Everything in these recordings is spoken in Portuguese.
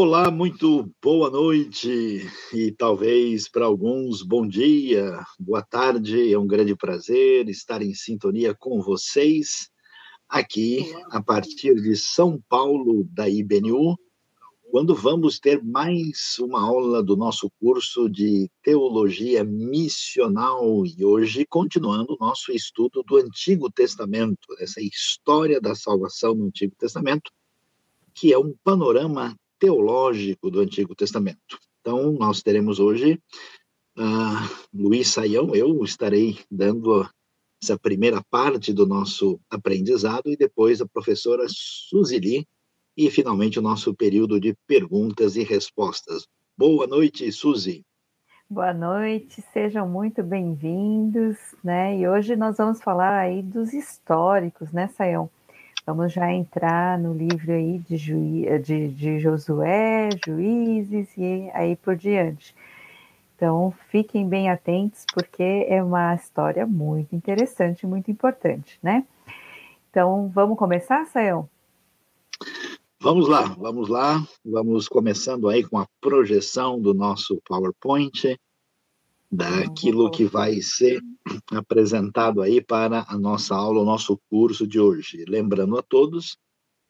Olá, muito boa noite e talvez para alguns bom dia, boa tarde. É um grande prazer estar em sintonia com vocês aqui a partir de São Paulo, da IBNU, quando vamos ter mais uma aula do nosso curso de Teologia Missional e hoje continuando o nosso estudo do Antigo Testamento, essa história da salvação no Antigo Testamento, que é um panorama teológico do Antigo Testamento. Então, nós teremos hoje uh, Luiz Saião, eu estarei dando essa primeira parte do nosso aprendizado e depois a professora Suzili e finalmente o nosso período de perguntas e respostas. Boa noite, Suzy. Boa noite, sejam muito bem-vindos, né? E hoje nós vamos falar aí dos históricos, né, Saião? Vamos já entrar no livro aí de, Juí, de, de Josué, Juízes e aí por diante. Então, fiquem bem atentos, porque é uma história muito interessante, muito importante, né? Então, vamos começar, Sayão? Vamos lá, vamos lá. Vamos começando aí com a projeção do nosso PowerPoint daquilo que vai ser apresentado aí para a nossa aula, o nosso curso de hoje. Lembrando a todos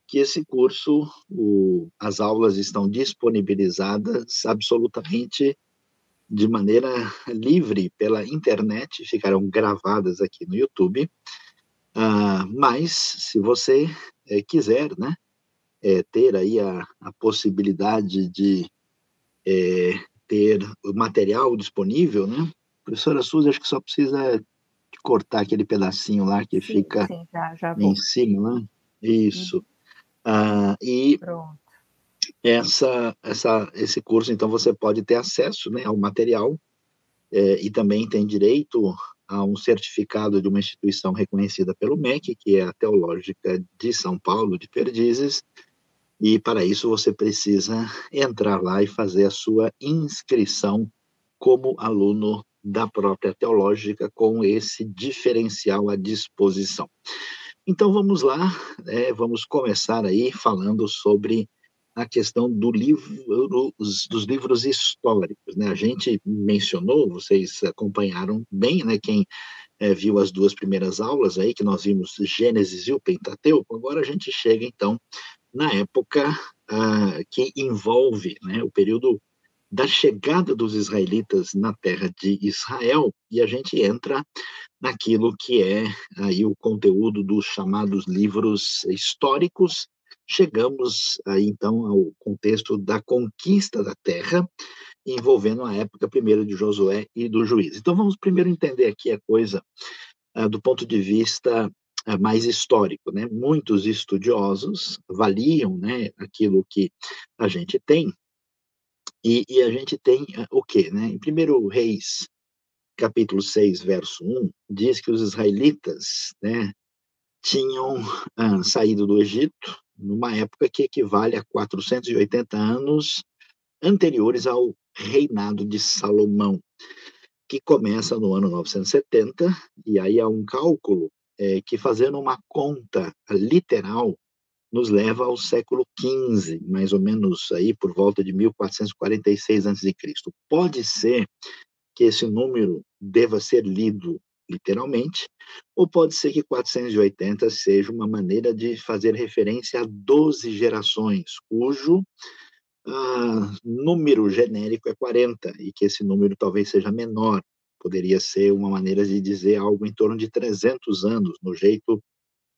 que esse curso, o, as aulas estão disponibilizadas absolutamente de maneira livre pela internet, ficarão gravadas aqui no YouTube. Uh, mas, se você é, quiser, né, é, ter aí a, a possibilidade de é, ter o material disponível, né? Professora Suzy, acho que só precisa cortar aquele pedacinho lá que sim, fica sim, já, já em cima, né? Isso. Uhum. e Pronto. Essa, essa, esse curso, então, você pode ter acesso né, ao material é, e também tem direito a um certificado de uma instituição reconhecida pelo MEC, que é a Teológica de São Paulo, de Perdizes, e para isso você precisa entrar lá e fazer a sua inscrição como aluno da própria teológica com esse diferencial à disposição. Então vamos lá, né, vamos começar aí falando sobre a questão do livro, dos livros históricos. Né? A gente mencionou, vocês acompanharam bem, né, quem é, viu as duas primeiras aulas aí, que nós vimos Gênesis e o Pentateuco, agora a gente chega então na época uh, que envolve né, o período da chegada dos israelitas na terra de Israel e a gente entra naquilo que é aí o conteúdo dos chamados livros históricos. Chegamos aí então ao contexto da conquista da terra, envolvendo a época primeiro de Josué e do juiz. Então vamos primeiro entender aqui a coisa uh, do ponto de vista mais histórico, né? Muitos estudiosos avaliam, né, aquilo que a gente tem e, e a gente tem uh, o quê, né? Em primeiro Reis, capítulo 6, verso 1, diz que os israelitas, né, tinham uh, saído do Egito numa época que equivale a 480 anos anteriores ao reinado de Salomão, que começa no ano 970, e aí há um cálculo é, que fazendo uma conta literal nos leva ao século XV, mais ou menos aí por volta de 1446 a.C. Pode ser que esse número deva ser lido literalmente, ou pode ser que 480 seja uma maneira de fazer referência a 12 gerações, cujo ah, número genérico é 40, e que esse número talvez seja menor, poderia ser uma maneira de dizer algo em torno de 300 anos, no jeito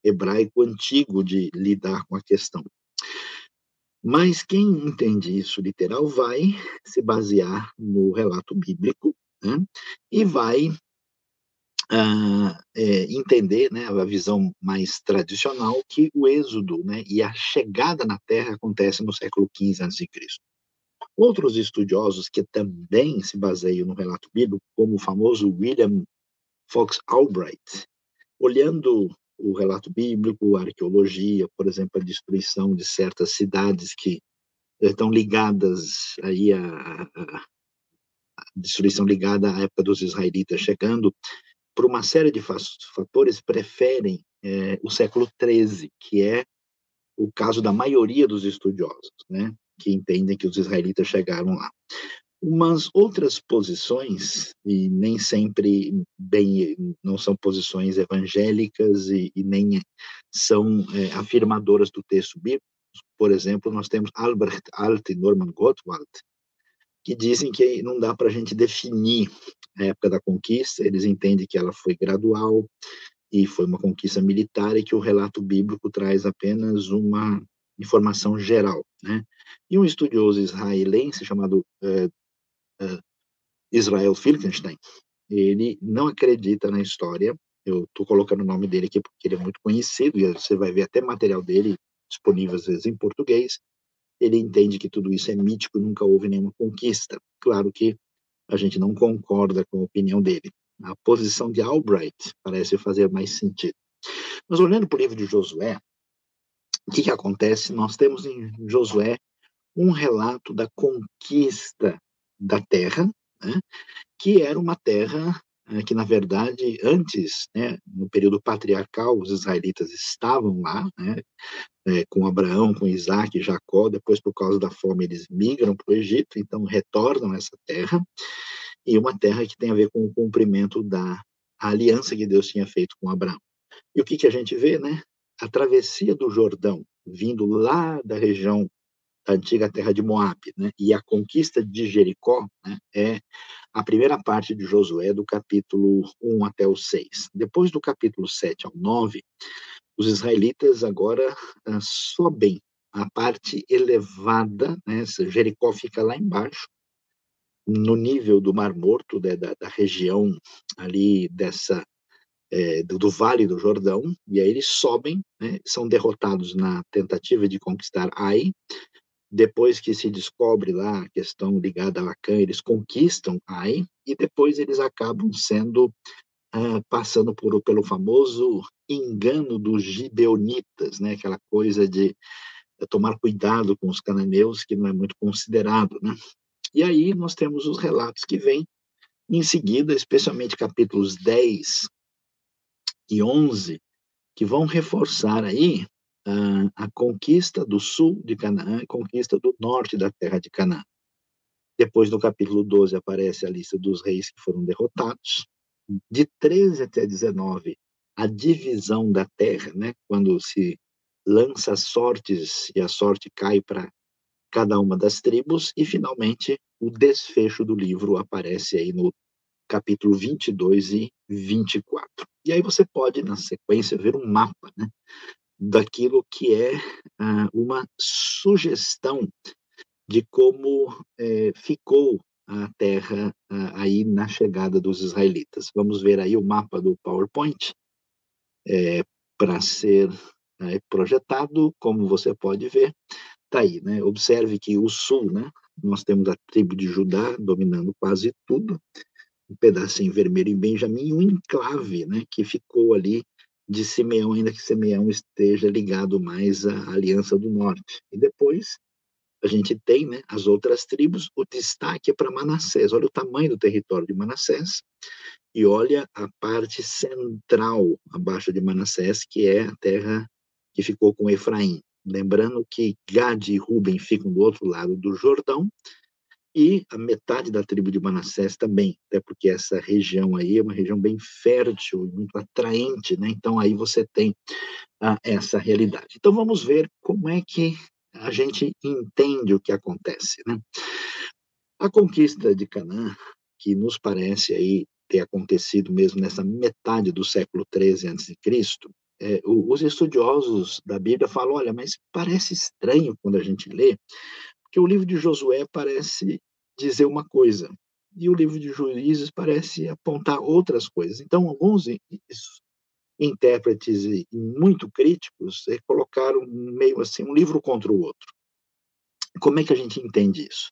hebraico antigo de lidar com a questão. Mas quem entende isso literal vai se basear no relato bíblico né, e vai uh, é, entender né, a visão mais tradicional que o êxodo né, e a chegada na Terra acontece no século XV a.C. Outros estudiosos que também se baseiam no relato bíblico, como o famoso William Fox Albright, olhando o relato bíblico, a arqueologia, por exemplo, a destruição de certas cidades que estão ligadas aí a, a, a destruição ligada à época dos israelitas chegando, por uma série de fatores, preferem é, o século XIII, que é o caso da maioria dos estudiosos, né? Que entendem que os israelitas chegaram lá. Umas outras posições, e nem sempre bem, não são posições evangélicas e, e nem são é, afirmadoras do texto bíblico. Por exemplo, nós temos Albrecht Alt e Norman Gottwald, que dizem que não dá para a gente definir a época da conquista, eles entendem que ela foi gradual e foi uma conquista militar e que o relato bíblico traz apenas uma informação geral, né? E um estudioso israelense chamado uh, uh, Israel Filkenstein, ele não acredita na história. Eu estou colocando o nome dele aqui porque ele é muito conhecido e você vai ver até material dele disponível às vezes em português. Ele entende que tudo isso é mítico, nunca houve nenhuma conquista. Claro que a gente não concorda com a opinião dele. A posição de Albright parece fazer mais sentido. Mas olhando para o livro de Josué, o que, que acontece? Nós temos em Josué um relato da conquista da terra, né, que era uma terra é, que, na verdade, antes, né, no período patriarcal, os israelitas estavam lá, né, é, com Abraão, com Isaac e Jacó, depois, por causa da fome, eles migram para o Egito, então retornam a essa terra, e uma terra que tem a ver com o cumprimento da aliança que Deus tinha feito com Abraão. E o que, que a gente vê, né? A travessia do Jordão, vindo lá da região da antiga terra de Moab, né? E a conquista de Jericó, né? É a primeira parte de Josué, do capítulo 1 até o 6. Depois do capítulo 7 ao 9, os israelitas agora uh, sobem a parte elevada, né? Jericó fica lá embaixo, no nível do Mar Morto, né, da, da, região ali dessa é, do, do, Vale do Jordão, e aí eles sobem, né, são derrotados na tentativa de conquistar Ai. Depois que se descobre lá a questão ligada a Acã, eles conquistam Ai, e depois eles acabam sendo passando por, pelo famoso engano dos gibeonitas, né, aquela coisa de tomar cuidado com os cananeus, que não é muito considerado, né? E aí nós temos os relatos que vêm em seguida, especialmente capítulos 10 e 11, que vão reforçar aí uh, a conquista do sul de Canaã e conquista do norte da terra de Canaã. Depois, no capítulo 12, aparece a lista dos reis que foram derrotados. De 13 até 19, a divisão da terra, né, quando se lança sortes e a sorte cai para cada uma das tribos, e finalmente o desfecho do livro aparece aí no capítulo 22 e 24. E aí você pode, na sequência, ver um mapa né, daquilo que é uh, uma sugestão de como é, ficou a terra uh, aí na chegada dos israelitas. Vamos ver aí o mapa do PowerPoint é, para ser é, projetado, como você pode ver. Está aí, né? Observe que o sul, né? Nós temos a tribo de Judá dominando quase tudo, um pedacinho vermelho em Benjamim um enclave, né? Que ficou ali de Simeão, ainda que Simeão esteja ligado mais à Aliança do Norte. E depois a gente tem, né? As outras tribos, o destaque é para Manassés. Olha o tamanho do território de Manassés e olha a parte central abaixo de Manassés, que é a terra que ficou com Efraim. Lembrando que Gad e Ruben ficam do outro lado do Jordão, e a metade da tribo de Manassés também, até porque essa região aí é uma região bem fértil e muito atraente, né? Então aí você tem ah, essa realidade. Então vamos ver como é que a gente entende o que acontece, né? A conquista de Canaã, que nos parece aí ter acontecido mesmo nessa metade do século 13 a.C., é, os estudiosos da Bíblia falam, olha, mas parece estranho quando a gente lê, porque o livro de Josué parece dizer uma coisa, e o livro de Juízes parece apontar outras coisas. Então, alguns intérpretes muito críticos é, colocaram meio assim um livro contra o outro. Como é que a gente entende isso?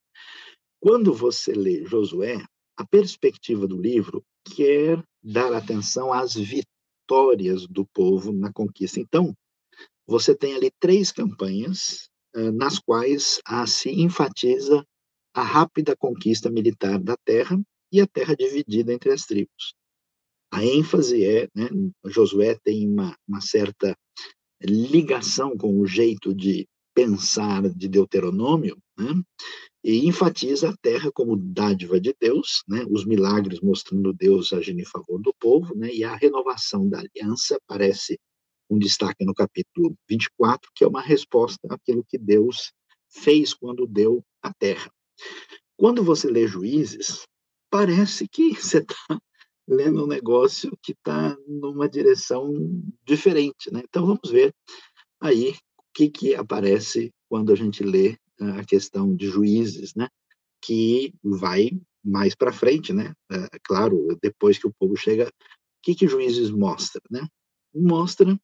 Quando você lê Josué, a perspectiva do livro quer dar atenção às vitórias do povo na conquista. Então, você tem ali três campanhas nas quais se enfatiza a rápida conquista militar da terra e a terra dividida entre as tribos. A ênfase é, né, Josué tem uma, uma certa ligação com o jeito de pensar de Deuteronômio, né? e enfatiza a terra como dádiva de Deus, né? os milagres mostrando Deus agindo em favor do povo, né? e a renovação da aliança parece um destaque no capítulo 24, que é uma resposta àquilo que Deus fez quando deu a terra. Quando você lê Juízes, parece que você está lendo um negócio que está numa direção diferente, né? Então vamos ver aí o que, que aparece quando a gente lê a questão de juízes, né? Que vai mais para frente, né? É, claro, depois que o povo chega, o que que juízes mostra, né? Mostra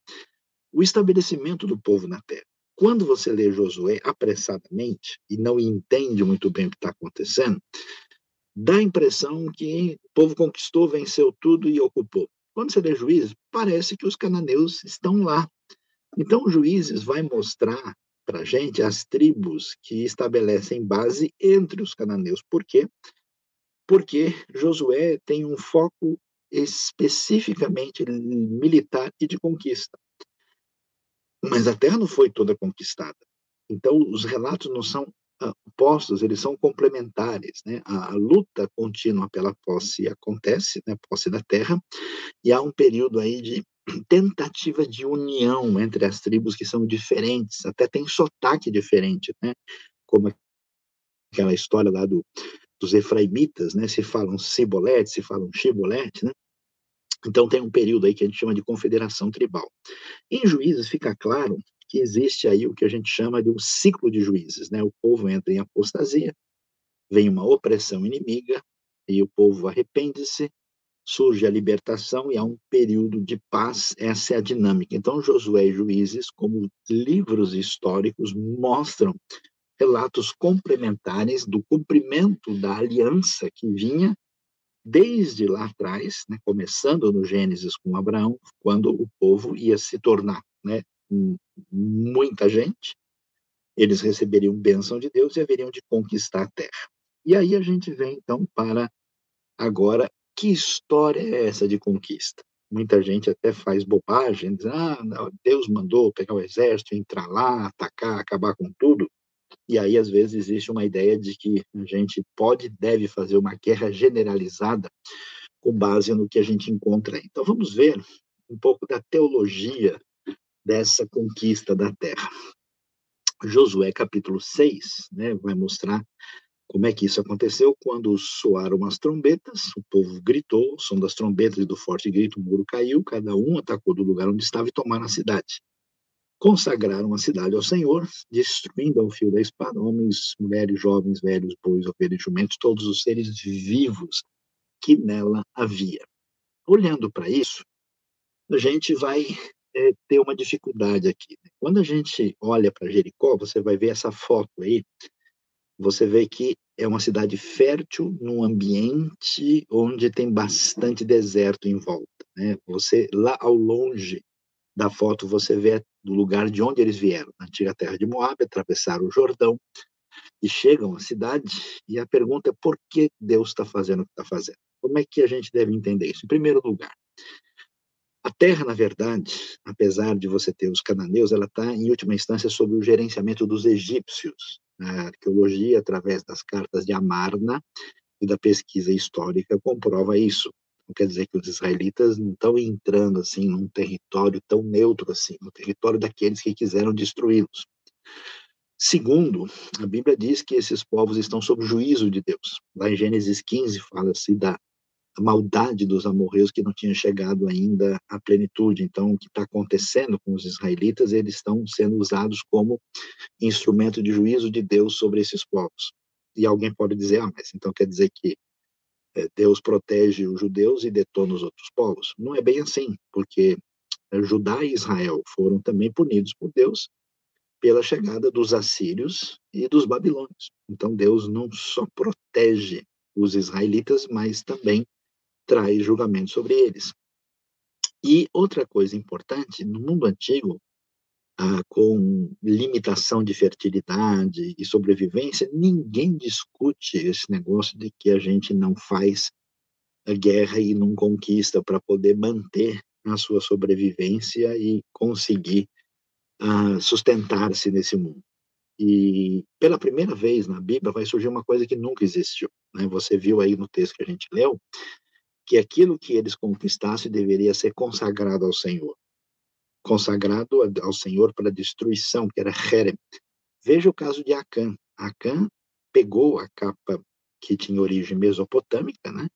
o estabelecimento do povo na terra. Quando você lê Josué apressadamente e não entende muito bem o que está acontecendo, dá a impressão que o povo conquistou, venceu tudo e ocupou. Quando você lê Juízes, parece que os cananeus estão lá. Então, Juízes vai mostrar para a gente as tribos que estabelecem base entre os cananeus. Por quê? Porque Josué tem um foco especificamente militar e de conquista. Mas a terra não foi toda conquistada. Então, os relatos não são uh, postos, eles são complementares. Né? A, a, luta contínua pela posse acontece, né? posse da terra, e há um período aí de tentativa de união entre as tribos que são diferentes, até tem sotaque diferente, né? como aquela história lá do, dos efraimitas, né? se falam cibolete, se falam chibolete, né? Então tem um período aí que a gente chama de confederação tribal. Em juízes fica claro que existe aí o que a gente chama de um ciclo de juízes, né? O povo entra em apostasia, vem uma opressão inimiga e o povo arrepende-se, surge a libertação e há um período de paz. Essa é a dinâmica. Então Josué e Juízes, como livros históricos, mostram relatos complementares do cumprimento da aliança que vinha desde lá atrás, né, começando no Gênesis com Abraão, quando o povo ia se tornar né, muita gente, eles receberiam bênção de Deus e haveriam de conquistar a terra. E aí a gente vem, então, para agora, que história é essa de conquista? Muita gente até faz bobagem, diz, ah, Deus mandou pegar o exército, entrar lá, atacar, acabar com tudo. E aí, às vezes, existe uma ideia de que a gente pode deve fazer uma guerra generalizada com base no que a gente encontra. Então, vamos ver um pouco da teologia dessa conquista da terra. Josué, capítulo 6, né, vai mostrar como é que isso aconteceu quando soaram as trombetas, o povo gritou, o som das trombetas e do forte grito, o muro caiu, cada um atacou do lugar onde estava e tomaram a cidade consagraram a cidade ao Senhor, destruindo ao fio da espada homens, mulheres, jovens, velhos, bois, ovelhas jumentos, todos os seres vivos que nela havia. Olhando para isso, a gente vai é, ter uma dificuldade aqui. Né? Quando a gente olha para Jericó, você vai ver essa foto aí, você vê que é uma cidade fértil num ambiente onde tem bastante deserto em volta. Né? Você lá ao longe da foto você vê do lugar de onde eles vieram, na antiga terra de Moab, atravessaram o Jordão e chegam à cidade. E a pergunta é por que Deus está fazendo o que está fazendo? Como é que a gente deve entender isso? Em primeiro lugar, a terra, na verdade, apesar de você ter os cananeus, ela está, em última instância, sob o gerenciamento dos egípcios. A arqueologia, através das cartas de Amarna e da pesquisa histórica, comprova isso. Não quer dizer que os israelitas não estão entrando assim num território tão neutro assim, no território daqueles que quiseram destruí-los. Segundo, a Bíblia diz que esses povos estão sob juízo de Deus. Lá em Gênesis 15 fala-se da maldade dos amorreus que não tinham chegado ainda à plenitude. Então, o que está acontecendo com os israelitas, eles estão sendo usados como instrumento de juízo de Deus sobre esses povos. E alguém pode dizer, ah, mas então quer dizer que é, Deus protege os judeus e detona os outros povos. Não é bem assim, porque Judá e Israel foram também punidos por Deus pela chegada dos assírios e dos babilônios. Então Deus não só protege os israelitas, mas também traz julgamento sobre eles. E outra coisa importante, no mundo antigo, ah, com limitação de fertilidade e sobrevivência, ninguém discute esse negócio de que a gente não faz guerra e não conquista para poder manter a sua sobrevivência e conseguir ah, sustentar-se nesse mundo. E pela primeira vez na Bíblia vai surgir uma coisa que nunca existiu. Né? Você viu aí no texto que a gente leu que aquilo que eles conquistassem deveria ser consagrado ao Senhor. Consagrado ao Senhor para destruição, que era Herem. Veja o caso de Acã. Acã pegou a capa que tinha origem mesopotâmica, né?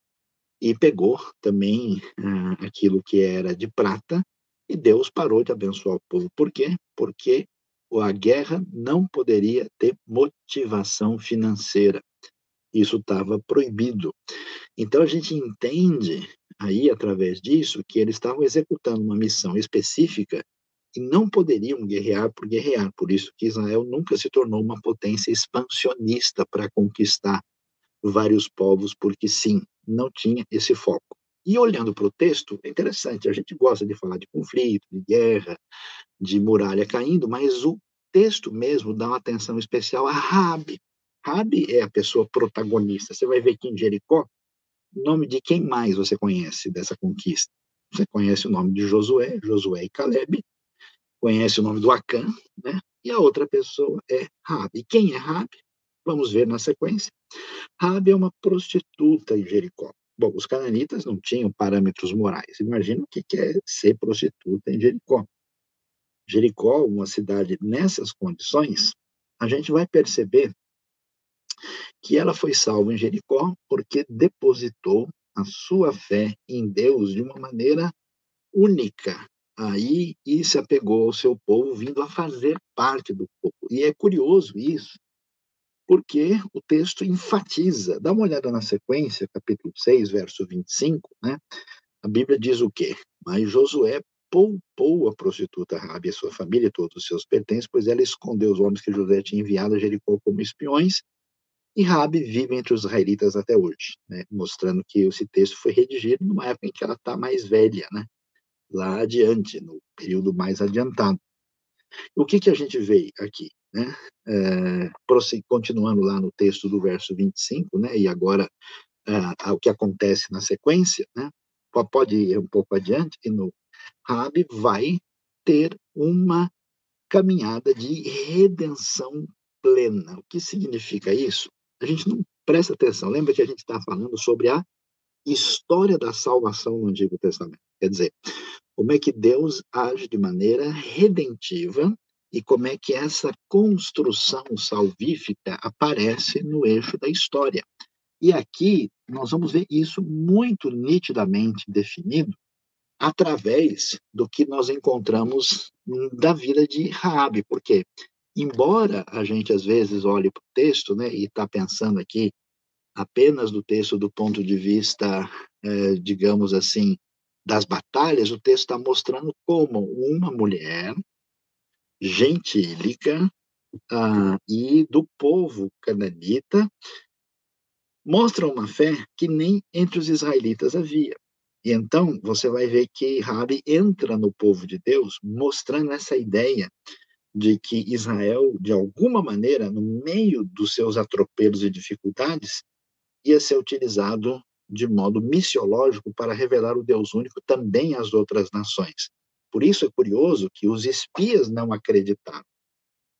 E pegou também ah, aquilo que era de prata, e Deus parou de abençoar o povo. Por quê? Porque a guerra não poderia ter motivação financeira. Isso estava proibido. Então a gente entende aí através disso que eles estavam executando uma missão específica e não poderiam guerrear por guerrear. Por isso que Israel nunca se tornou uma potência expansionista para conquistar vários povos, porque sim, não tinha esse foco. E olhando para o texto, é interessante, a gente gosta de falar de conflito, de guerra, de muralha caindo, mas o texto mesmo dá uma atenção especial a Rabi. Rabi é a pessoa protagonista. Você vai ver que em Jericó, nome de quem mais você conhece dessa conquista? Você conhece o nome de Josué, Josué e Caleb, conhece o nome do Acã, né? E a outra pessoa é Rabi. Quem é Rabi? Vamos ver na sequência. Rabi é uma prostituta em Jericó. Bom, os cananitas não tinham parâmetros morais. Imagina o que é ser prostituta em Jericó. Jericó, uma cidade nessas condições, a gente vai perceber que ela foi salva em Jericó porque depositou a sua fé em Deus de uma maneira única. Aí e se apegou ao seu povo, vindo a fazer parte do povo. E é curioso isso, porque o texto enfatiza. Dá uma olhada na sequência, capítulo 6, verso 25, né? A Bíblia diz o quê? Mas Josué poupou a prostituta Rabi sua família e todos os seus pertences, pois ela escondeu os homens que José tinha enviado a Jericó como espiões, e Rabi vive entre os israelitas até hoje, né? mostrando que esse texto foi redigido numa época em que ela está mais velha, né? lá adiante, no período mais adiantado. O que, que a gente vê aqui? Né? É, continuando lá no texto do verso 25, né? e agora é, o que acontece na sequência, né? pode ir um pouco adiante, e no Rabi vai ter uma caminhada de redenção plena. O que significa isso? A gente não presta atenção. Lembra que a gente está falando sobre a história da salvação no Antigo Testamento. Quer dizer, como é que Deus age de maneira redentiva e como é que essa construção salvífica aparece no eixo da história. E aqui nós vamos ver isso muito nitidamente definido através do que nós encontramos da vida de Raabe, porque embora a gente às vezes olhe para o texto, né, e está pensando aqui apenas do texto do ponto de vista, é, digamos assim, das batalhas, o texto está mostrando como uma mulher gentílica ah, e do povo cananita mostra uma fé que nem entre os israelitas havia. E então você vai ver que Rabi entra no povo de Deus, mostrando essa ideia de que Israel, de alguma maneira, no meio dos seus atropelos e dificuldades, ia ser utilizado de modo missiológico para revelar o Deus único também às outras nações. Por isso é curioso que os espias não acreditaram,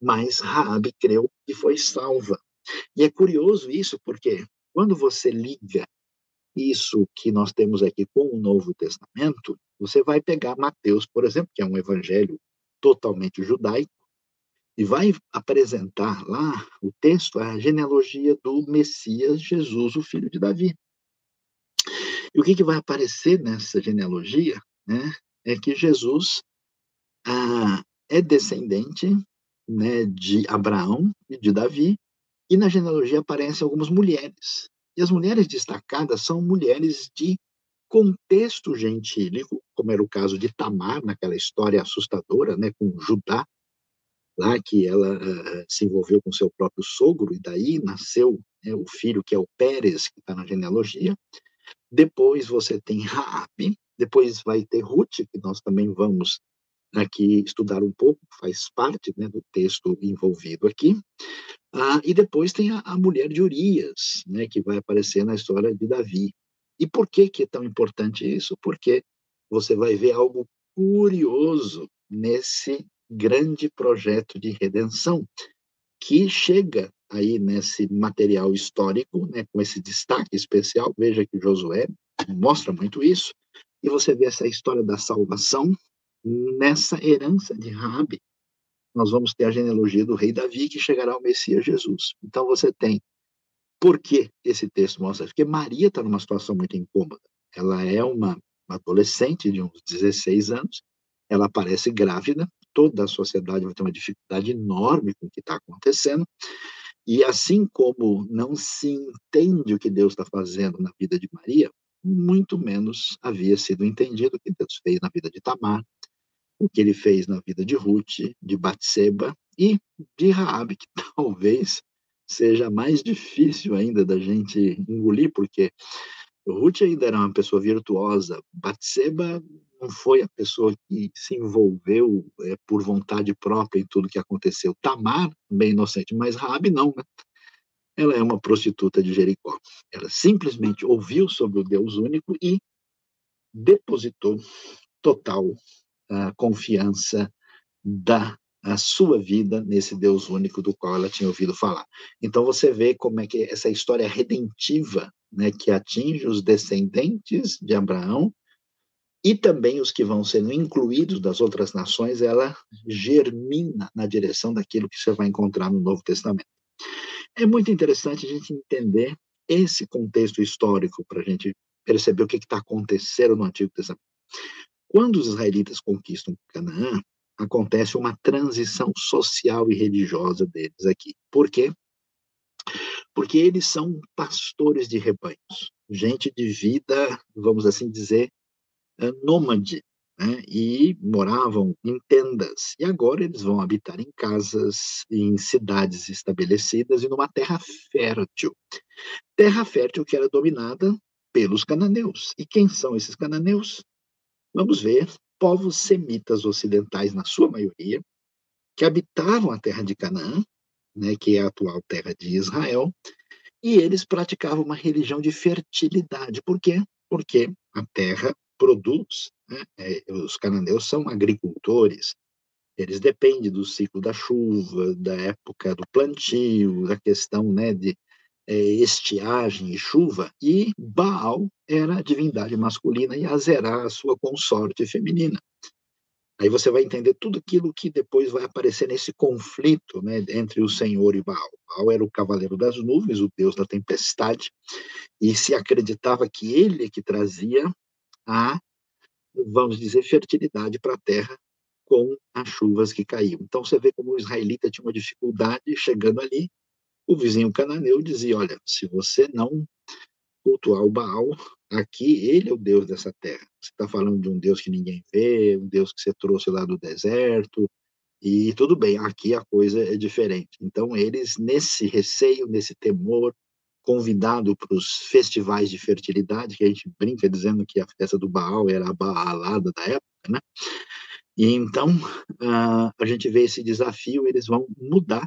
mas Raabe creu e foi salva. E é curioso isso porque quando você liga isso que nós temos aqui com o Novo Testamento, você vai pegar Mateus, por exemplo, que é um evangelho totalmente judaico, e vai apresentar lá o texto, a genealogia do Messias Jesus, o filho de Davi. E o que, que vai aparecer nessa genealogia né, é que Jesus ah, é descendente né, de Abraão e de Davi, e na genealogia aparecem algumas mulheres. E as mulheres destacadas são mulheres de contexto gentílico, como era o caso de Tamar, naquela história assustadora, né, com Judá, lá que ela uh, se envolveu com seu próprio sogro, e daí nasceu né, o filho que é o Pérez, que está na genealogia. Depois você tem Raabe, depois vai ter Ruth, que nós também vamos aqui estudar um pouco, faz parte né, do texto envolvido aqui. Ah, e depois tem a, a, mulher de Urias, né, que vai aparecer na história de Davi. E por que, que é tão importante isso? Porque você vai ver algo curioso nesse grande projeto de redenção. que chega aí nesse material histórico, né, com esse destaque especial. Veja que Josué mostra muito isso. E você vê essa história da salvação nessa herança de Rabi. Nós vamos ter a genealogia do rei Davi que chegará ao Messias Jesus. Então você tem por que esse texto mostra? Porque Maria está numa situação muito incômoda. Ela é uma adolescente de uns 16 anos, ela aparece grávida, toda a sociedade vai ter uma dificuldade enorme com o que está acontecendo, e assim como não se entende o que Deus está fazendo na vida de Maria, muito menos havia sido entendido o que Deus fez na vida de Tamar, o que ele fez na vida de Ruth, de Batseba e de Raabe, que talvez seja mais difícil ainda da gente engolir, porque Ruth ainda era uma pessoa virtuosa, Batseba não foi a pessoa que se envolveu é, por vontade própria em tudo que aconteceu. Tamar, bem inocente, mas Rabi não, né? Ela é uma prostituta de Jericó. Ela simplesmente ouviu sobre o Deus único e depositou total uh, confiança da a sua vida nesse Deus único do qual ela tinha ouvido falar. Então você vê como é que essa história redentiva, né, que atinge os descendentes de Abraão e também os que vão sendo incluídos das outras nações, ela germina na direção daquilo que você vai encontrar no Novo Testamento. É muito interessante a gente entender esse contexto histórico para a gente perceber o que está acontecendo no Antigo Testamento. Quando os israelitas conquistam Canaã, acontece uma transição social e religiosa deles aqui. Por quê? Porque eles são pastores de rebanhos, gente de vida, vamos assim dizer, é, nômade, né? e moravam em tendas. E agora eles vão habitar em casas, em cidades estabelecidas e numa terra fértil. Terra fértil que era dominada pelos cananeus. E quem são esses cananeus? Vamos ver povos semitas ocidentais, na sua maioria, que habitavam a terra de Canaã, né, que é a atual terra de Israel, e eles praticavam uma religião de fertilidade. Por quê? Porque a terra produz, né, é, os cananeus são agricultores, eles dependem do ciclo da chuva, da época do plantio, da questão né, de é, estiagem e chuva, e Baal era a divindade masculina e Azerá a sua consorte feminina. Aí você vai entender tudo aquilo que depois vai aparecer nesse conflito né, entre o Senhor e Baal. Baal era o cavaleiro das nuvens, o deus da tempestade, e se acreditava que ele é que trazia a, vamos dizer, fertilidade para a terra com as chuvas que caíam. Então você vê como o israelita tinha uma dificuldade chegando ali, o vizinho cananeu dizia: Olha, se você não cultuar o Baal, aqui ele é o Deus dessa terra. Você está falando de um Deus que ninguém vê, um Deus que você trouxe lá do deserto, e tudo bem, aqui a coisa é diferente. Então, eles, nesse receio, nesse temor, convidado para os festivais de fertilidade, que a gente brinca dizendo que a festa do Baal era a baalada da época, né? E então, uh, a gente vê esse desafio, eles vão mudar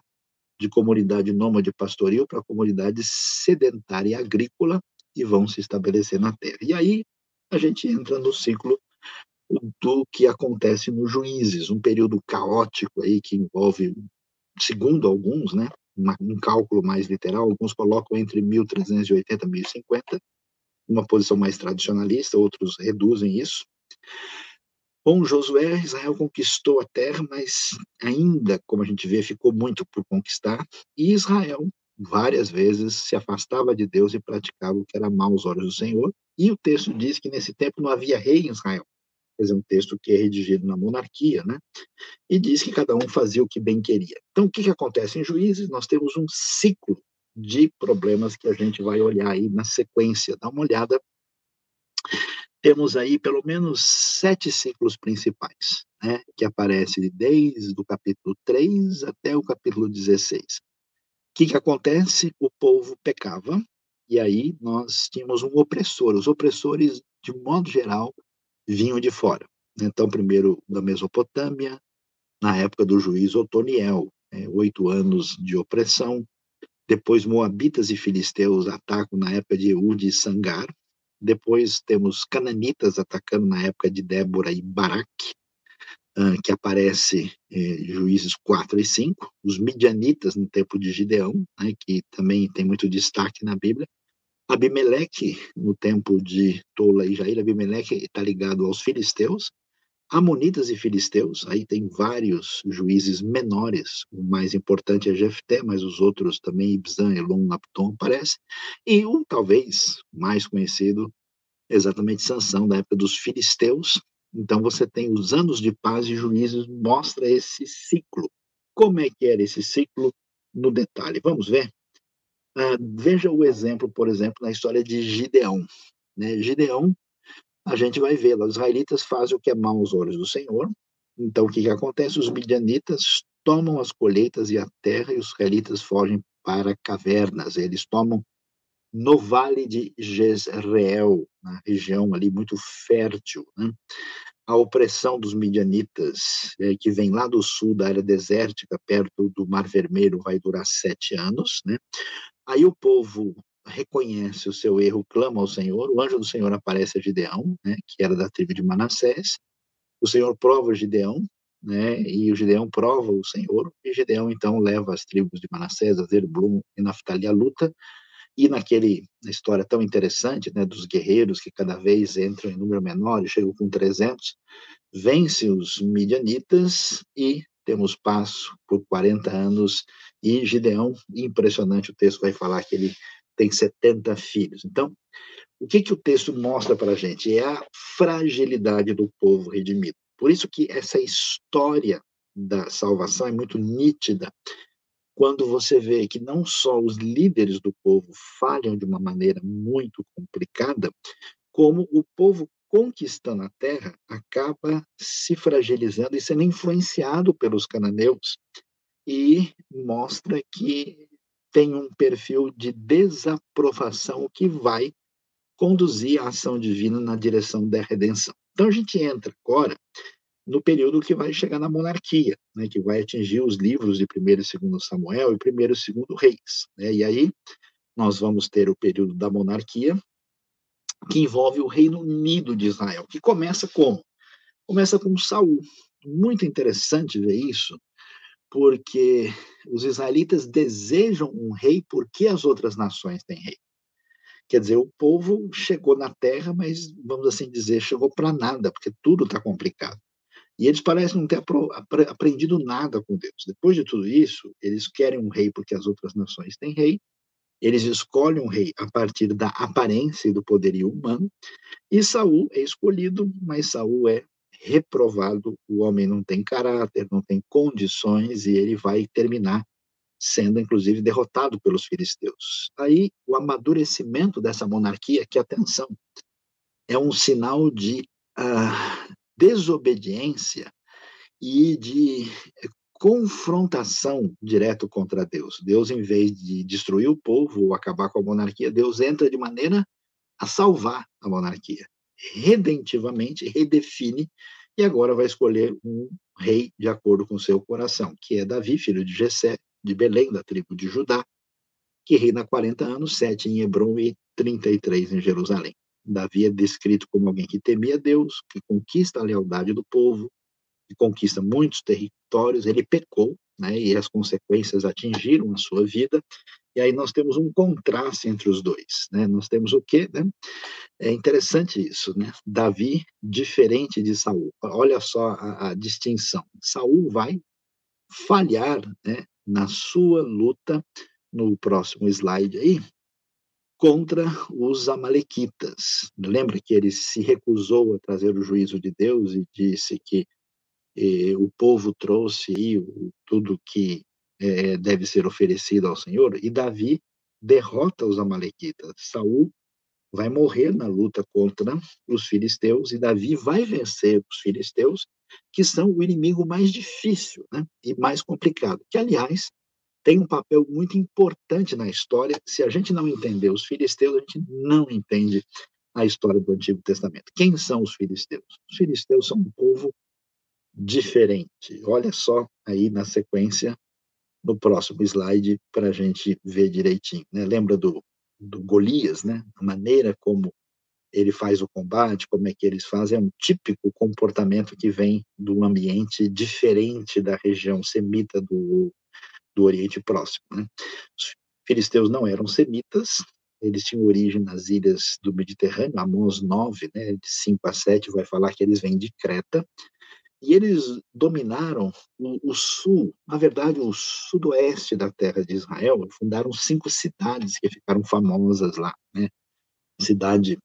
de comunidade nômade pastoril para comunidade sedentária agrícola e vão se estabelecer na terra. E aí a gente entra no ciclo do que acontece nos juízes, um período caótico aí que envolve, segundo alguns, né, um cálculo mais literal, alguns colocam entre 1380 e 1050, uma posição mais tradicionalista, outros reduzem isso. Com Josué, Israel conquistou a terra, mas ainda, como a gente vê, ficou muito por conquistar. E Israel, várias vezes, se afastava de Deus e praticava o que era mal aos olhos do Senhor. E o texto diz que nesse tempo não havia rei em Israel. Quer dizer, um texto que é redigido na monarquia, né? E diz que cada um fazia o que bem queria. Então, o que, que acontece em Juízes? Nós temos um ciclo de problemas que a gente vai olhar aí na sequência. Dá uma olhada temos aí pelo menos sete ciclos principais, né, que aparecem desde o capítulo 3 até o capítulo 16. O que, que acontece? O povo pecava, e aí nós tínhamos um opressor. Os opressores, de modo geral, vinham de fora. Então, primeiro da Mesopotâmia, na época do juiz Otoniel, né, oito anos de opressão. Depois, Moabitas e Filisteus atacam na época de Eud e Sangar, depois temos cananitas atacando na época de Débora e Baraque. uh, que aparece eh, Juízes 4 e 5, os midianitas no tempo de Gideão, né, que também tem muito destaque na Bíblia, Abimeleque, no tempo de Tola e Jair, Abimeleque está ligado aos filisteus, Amonitas e filisteus, aí tem vários juízes menores, o mais importante é Jefté, mas os outros também, Ibzan, Elon, Napton, aparece, e um talvez mais conhecido, exatamente Sansão, da época dos filisteus, então você tem os anos de paz e juízes, mostra esse ciclo. Como é que era esse ciclo no detalhe? Vamos ver? Uh, veja o exemplo, por exemplo, na história de Gideão. Né? Gideão, a gente vai ver, os israelitas fazem o que é mal aos olhos do Senhor. Então, o que, que acontece? Os midianitas tomam as colheitas e a terra, e os israelitas fogem para cavernas. Eles tomam no vale de Jezreel, na região ali muito fértil. Né? A opressão dos midianitas, é, que vem lá do sul, da área desértica, perto do Mar Vermelho, vai durar sete anos. Né? Aí o povo reconhece o seu erro, clama ao Senhor, o anjo do Senhor aparece a Gideão, né, que era da tribo de Manassés, o Senhor prova Gideão, né, e o Gideão prova o Senhor, e Gideão então leva as tribos de Manassés, Azerblum e Naftali à luta, e naquele na história tão interessante, né, dos guerreiros que cada vez entram em número menor, chegam com 300, vence os midianitas e temos passo por 40 anos, e Gideão, impressionante, o texto vai falar que ele tem 70 filhos. Então, o que, que o texto mostra para a gente? É a fragilidade do povo redimido. Por isso que essa história da salvação é muito nítida quando você vê que não só os líderes do povo falham de uma maneira muito complicada, como o povo conquistando a terra acaba se fragilizando e sendo influenciado pelos cananeus e mostra que tem um perfil de desaprovação que vai conduzir a ação divina na direção da redenção. Então a gente entra agora no período que vai chegar na monarquia, né, que vai atingir os livros de 1 e 2 Samuel e 1 e 2 Reis. Né, e aí nós vamos ter o período da monarquia, que envolve o Reino Unido de Israel, que começa como? Começa com Saul. Muito interessante ver isso, porque os israelitas desejam um rei porque as outras nações têm rei. Quer dizer, o povo chegou na terra, mas, vamos assim dizer, chegou para nada, porque tudo está complicado. E eles parecem não ter aprendido nada com Deus. Depois de tudo isso, eles querem um rei porque as outras nações têm rei. Eles escolhem um rei a partir da aparência e do poderio humano. E Saul é escolhido, mas Saul é reprovado, o homem não tem caráter, não tem condições e ele vai terminar sendo inclusive derrotado pelos filisteus. Aí o amadurecimento dessa monarquia, que atenção, é um sinal de uh, desobediência e de confrontação direto contra Deus. Deus, em vez de destruir o povo ou acabar com a monarquia, Deus entra de maneira a salvar a monarquia redentivamente redefine e agora vai escolher um rei de acordo com seu coração, que é Davi, filho de Jessé, de Belém, da tribo de Judá, que reina 40 anos, 7 em Hebron e 33 em Jerusalém. Davi é descrito como alguém que temia Deus, que conquista a lealdade do povo, que conquista muitos territórios, ele pecou, né, e as consequências atingiram a sua vida, e aí nós temos um contraste entre os dois, né? Nós temos o quê, né? É interessante isso, né? Davi diferente de Saul. Olha só a, a distinção. Saul vai falhar, né, na sua luta no próximo slide aí contra os amalequitas. Lembra que ele se recusou a trazer o juízo de Deus e disse que eh, o povo trouxe aí o, tudo que é, deve ser oferecido ao Senhor, e Davi derrota os amalequitas. Saul vai morrer na luta contra os filisteus, e Davi vai vencer os filisteus, que são o inimigo mais difícil né, e mais complicado, que, aliás, tem um papel muito importante na história. Se a gente não entender os filisteus, a gente não entende a história do Antigo Testamento. Quem são os filisteus? Os filisteus são um povo diferente. Olha só aí na sequência no próximo slide para a gente ver direitinho. Né? Lembra do, do Golias, né? a maneira como ele faz o combate, como é que eles fazem, é um típico comportamento que vem do ambiente diferente da região semita do, do Oriente Próximo. Né? Os filisteus não eram semitas, eles tinham origem nas ilhas do Mediterrâneo, Amós 9, né, de 5 a 7, vai falar que eles vêm de Creta, e eles dominaram o, o, sul, na verdade, o sudoeste da terra de Israel, fundaram cinco cidades que ficaram famosas lá, né? Cidade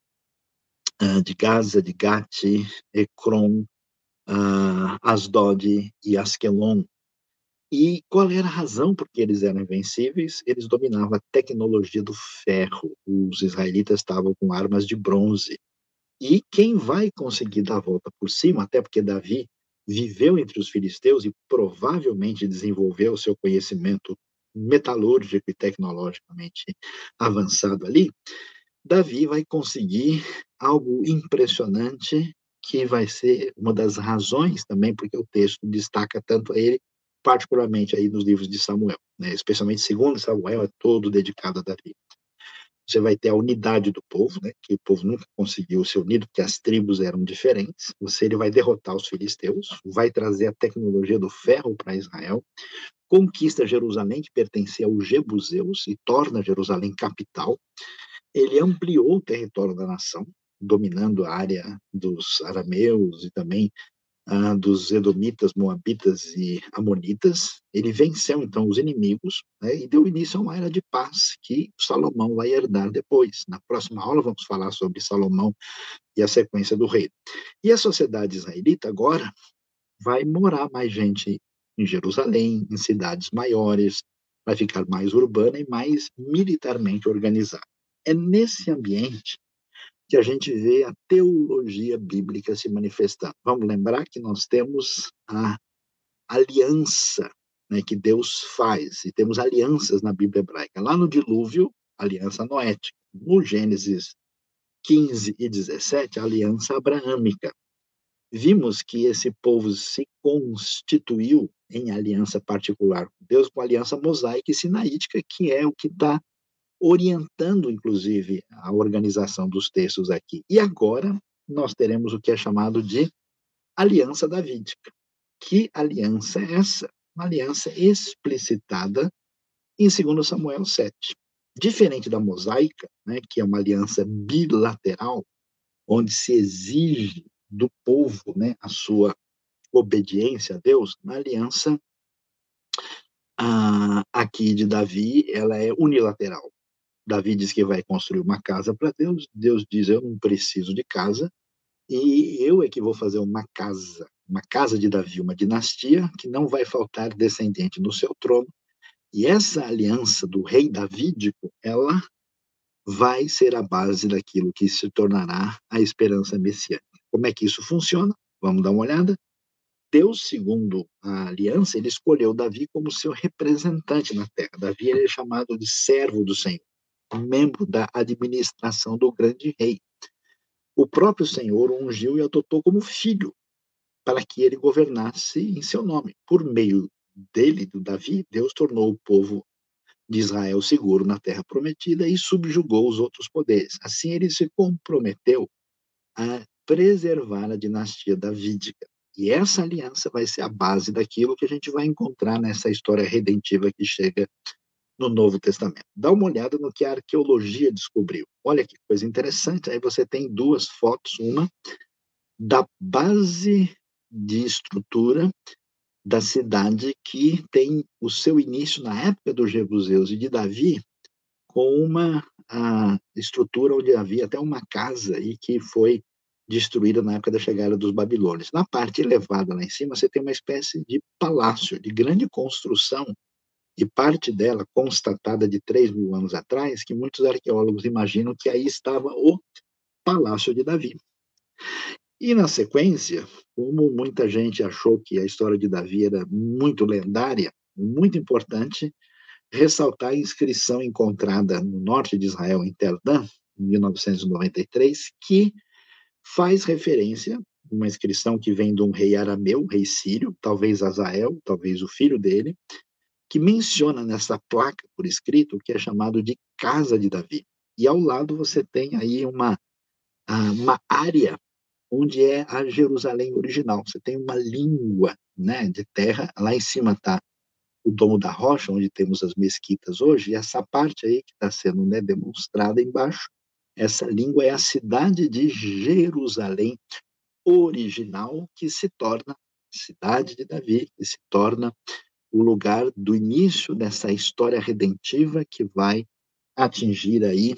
uh, de Gaza, de Gati, Ekron, uh, Asdod e Askelon. E qual era a razão por que eles eram invencíveis? Eles dominavam a tecnologia do ferro. Os israelitas estavam com armas de bronze. E quem vai conseguir dar a volta por cima, até porque Davi viveu entre os filisteus e provavelmente desenvolveu seu conhecimento metalúrgico e tecnologicamente avançado ali, Davi vai conseguir algo impressionante que vai ser uma das razões também porque o texto destaca tanto a ele, particularmente aí nos livros de Samuel, né? especialmente segundo Samuel é todo dedicado a Davi você vai ter a unidade do povo, né, que o povo nunca conseguiu ser unido, porque as tribos eram diferentes. Você ele vai derrotar os filisteus, vai trazer a tecnologia do ferro para Israel, conquista Jerusalém, que pertencia aos Jebuseus, e torna Jerusalém capital. Ele ampliou o território da nação, dominando a área dos arameus e também ah, dos Edomitas, Moabitas e Amonitas. Ele venceu, então, os inimigos né, e deu início a uma era de paz que Salomão vai herdar depois. Na próxima aula, vamos falar sobre Salomão e a sequência do rei. E a sociedade israelita agora vai morar mais gente em Jerusalém, em cidades maiores, vai ficar mais urbana e mais militarmente organizada. É nesse ambiente que a gente vê a teologia bíblica se manifestando. Vamos lembrar que nós temos a aliança né, que Deus faz, e temos alianças na Bíblia hebraica. Lá no dilúvio, aliança noética. No Gênesis 15 e 17, a aliança abraâmica. Vimos que esse povo se constituiu em aliança particular com Deus, com aliança mosaica e sinaítica, que é o que dá orientando, inclusive, a organização dos textos aqui. E agora nós teremos o que é chamado de aliança davídica. Que aliança é essa? Uma aliança explicitada em 2 Samuel 7. Diferente da mosaica, né, que é uma aliança bilateral, onde se exige do povo né, a sua obediência a Deus, na aliança ah, aqui de Davi, ela é unilateral. Davi diz que vai construir uma casa para Deus, Deus diz: Eu não preciso de casa, e eu é que vou fazer uma casa, uma casa de Davi, uma dinastia, que não vai faltar descendente no seu trono. E essa aliança do rei davídico, ela vai ser a base daquilo que se tornará a esperança messiânica. Como é que isso funciona? Vamos dar uma olhada. Deus, segundo a aliança, ele escolheu Davi como seu representante na terra. Davi é chamado de servo do Senhor membro da administração do grande rei. O próprio Senhor o ungiu e adotou como filho, para que ele governasse em seu nome. Por meio dele, do Davi, Deus tornou o povo de Israel seguro na terra prometida e subjugou os outros poderes. Assim, ele se comprometeu a preservar a dinastia davídica. E essa aliança vai ser a base daquilo que a gente vai encontrar nessa história redentiva que chega no Novo Testamento. Dá uma olhada no que a arqueologia descobriu. Olha que coisa interessante. Aí você tem duas fotos, uma da base de estrutura da cidade que tem o seu início na época dos Jebuseus e de Davi, com uma estrutura onde havia até uma casa e que foi destruída na época da chegada dos babilônios. Na parte elevada lá em cima, você tem uma espécie de palácio de grande construção e parte dela constatada de 3 mil anos atrás, que muitos arqueólogos imaginam que aí estava o Palácio de Davi. E na sequência, como muita gente achou que a história de Davi era muito lendária, muito importante ressaltar a inscrição encontrada no norte de Israel, em Tel Dan, em 1993, que faz referência, uma inscrição que vem de um rei arameu, rei sírio, talvez Azael, talvez o filho dele, que menciona nessa placa por escrito o que é chamado de Casa de Davi. E ao lado você tem aí uma uma área onde é a Jerusalém original. Você tem uma língua né, de terra, lá em cima está o Domo da Rocha, onde temos as mesquitas hoje, e essa parte aí que está sendo né, demonstrada embaixo, essa língua é a cidade de Jerusalém original, que se torna cidade de Davi, que se torna o lugar do início dessa história redentiva que vai atingir aí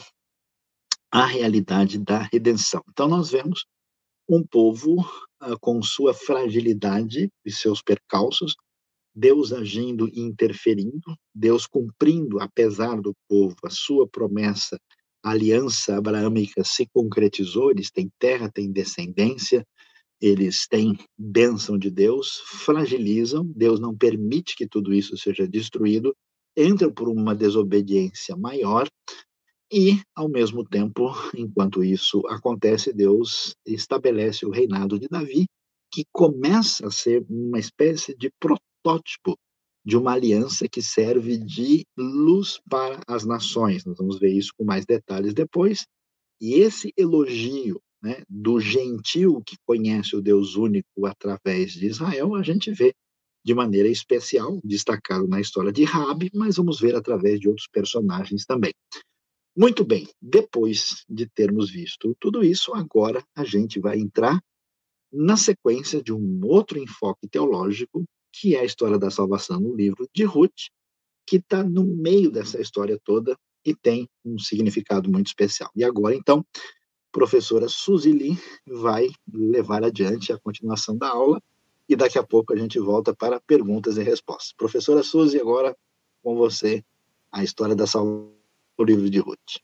a realidade da redenção. Então nós vemos um povo uh, com sua fragilidade e seus percalços, Deus agindo e interferindo, Deus cumprindo, apesar do povo, a sua promessa, a aliança abraâmica se concretizou, eles têm terra, têm descendência, eles têm bênção de Deus, fragilizam, Deus não permite que tudo isso seja destruído, entram por uma desobediência maior e, ao mesmo tempo, enquanto isso acontece, Deus estabelece o reinado de Davi, que começa a ser uma espécie de protótipo de uma aliança que serve de luz para as nações. Nós vamos ver isso com mais detalhes depois. E esse elogio né, do gentil que conhece o Deus único através de Israel, a gente vê de maneira especial, destacado na história de Rabi, mas vamos ver através de outros personagens também. Muito bem, depois de termos visto tudo isso, agora a gente vai entrar na sequência de um outro enfoque teológico, que é a história da salvação no livro de Ruth, que está no meio dessa história toda e tem um significado muito especial. E agora, então, professora Suzili vai levar adiante a continuação da aula e daqui a pouco a gente volta para perguntas e respostas. Professora Suzy, agora com você a história da salvação do livro de Ruth.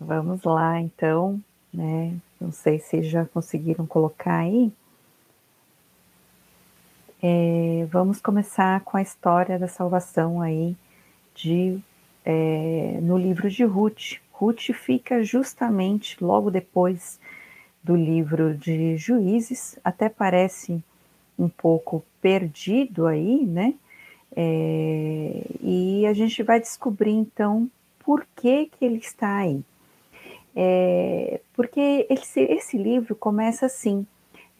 Vamos lá, então, né? Não sei se já conseguiram colocar aí. É, vamos começar com a história da salvação aí de é, no livro de Ruth. Ruth fica justamente logo depois do livro de Juízes, até parece um pouco perdido aí, né? É, e a gente vai descobrir então por que, que ele está aí. É, porque esse, esse, livro começa assim,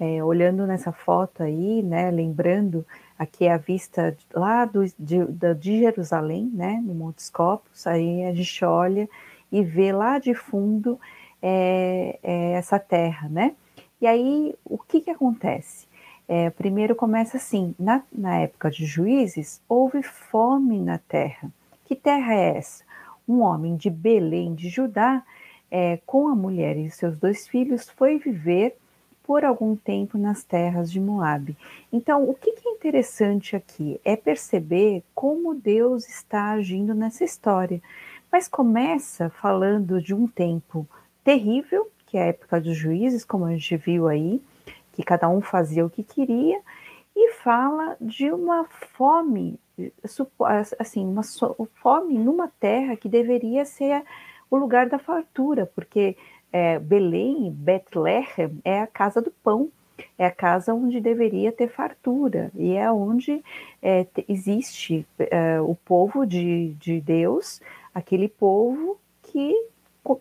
é, olhando nessa foto aí, né? Lembrando aqui a vista lá do, de, de Jerusalém, né? No Montes Copos, aí a gente olha e vê lá de fundo é, é, essa terra, né? E aí, o que que acontece? É, primeiro começa assim, na, na época de juízes, houve fome na terra. Que terra é essa? Um homem de Belém de Judá, é, com a mulher e seus dois filhos, foi viver por algum tempo nas terras de Moabe. Então, o que, que é interessante aqui é perceber como Deus está agindo nessa história mas começa falando de um tempo terrível, que é a época dos juízes, como a gente viu aí, que cada um fazia o que queria, e fala de uma fome, assim, uma fome numa terra que deveria ser o lugar da fartura, porque é, Belém, Bethlehem, é a casa do pão, é a casa onde deveria ter fartura, e é onde é, existe é, o povo de, de Deus aquele povo que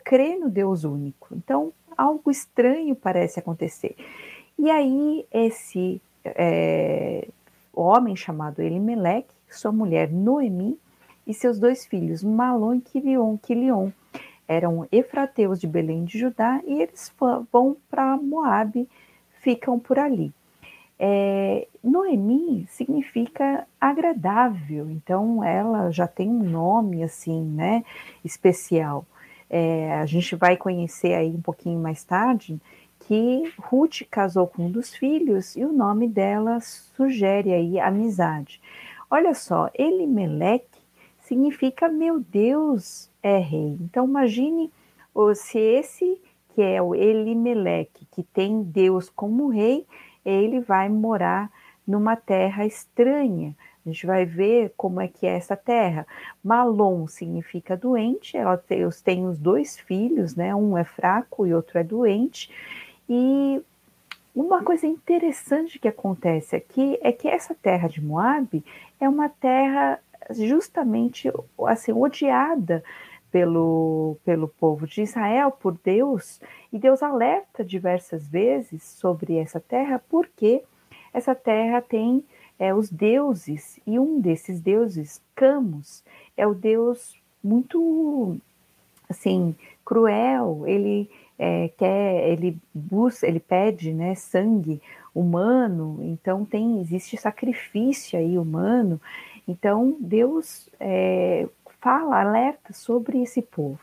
crê no Deus único. Então, algo estranho parece acontecer. E aí, esse é, homem chamado Elimelec, sua mulher Noemi e seus dois filhos, Malon e Quilion, Quilion eram efrateus de Belém de Judá e eles vão para Moabe, ficam por ali. É, Noemi significa agradável, então ela já tem um nome assim, né, especial. É, a gente vai conhecer aí um pouquinho mais tarde que Ruth casou com um dos filhos e o nome dela sugere aí amizade. Olha só, Elimelec significa meu Deus é rei. Então imagine se esse que é o Elimelec, que tem Deus como rei, ele vai morar numa terra estranha. A gente vai ver como é que é essa terra. Malon significa doente, ela tem, os dois filhos, né? Um é fraco e outro é doente. E uma coisa interessante que acontece aqui é que essa terra de Moab é uma terra justamente assim odiada pelo, pelo povo de Israel, por Deus, e Deus alerta diversas vezes sobre essa terra, porque essa terra tem é, os deuses, e um desses deuses, Camus, é o deus muito, assim, cruel, ele é, quer, ele busca, ele pede, né, sangue humano, então tem, existe sacrifício aí humano, então Deus é, fala, alerta sobre esse povo.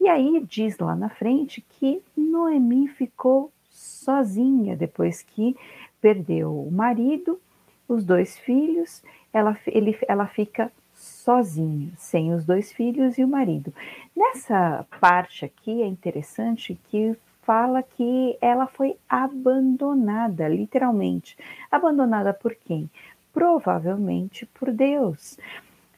E aí diz lá na frente que Noemi ficou sozinha depois que perdeu o marido, os dois filhos, ela, ele, ela fica sozinha, sem os dois filhos e o marido. Nessa parte aqui é interessante que fala que ela foi abandonada, literalmente. Abandonada por quem? Provavelmente por Deus.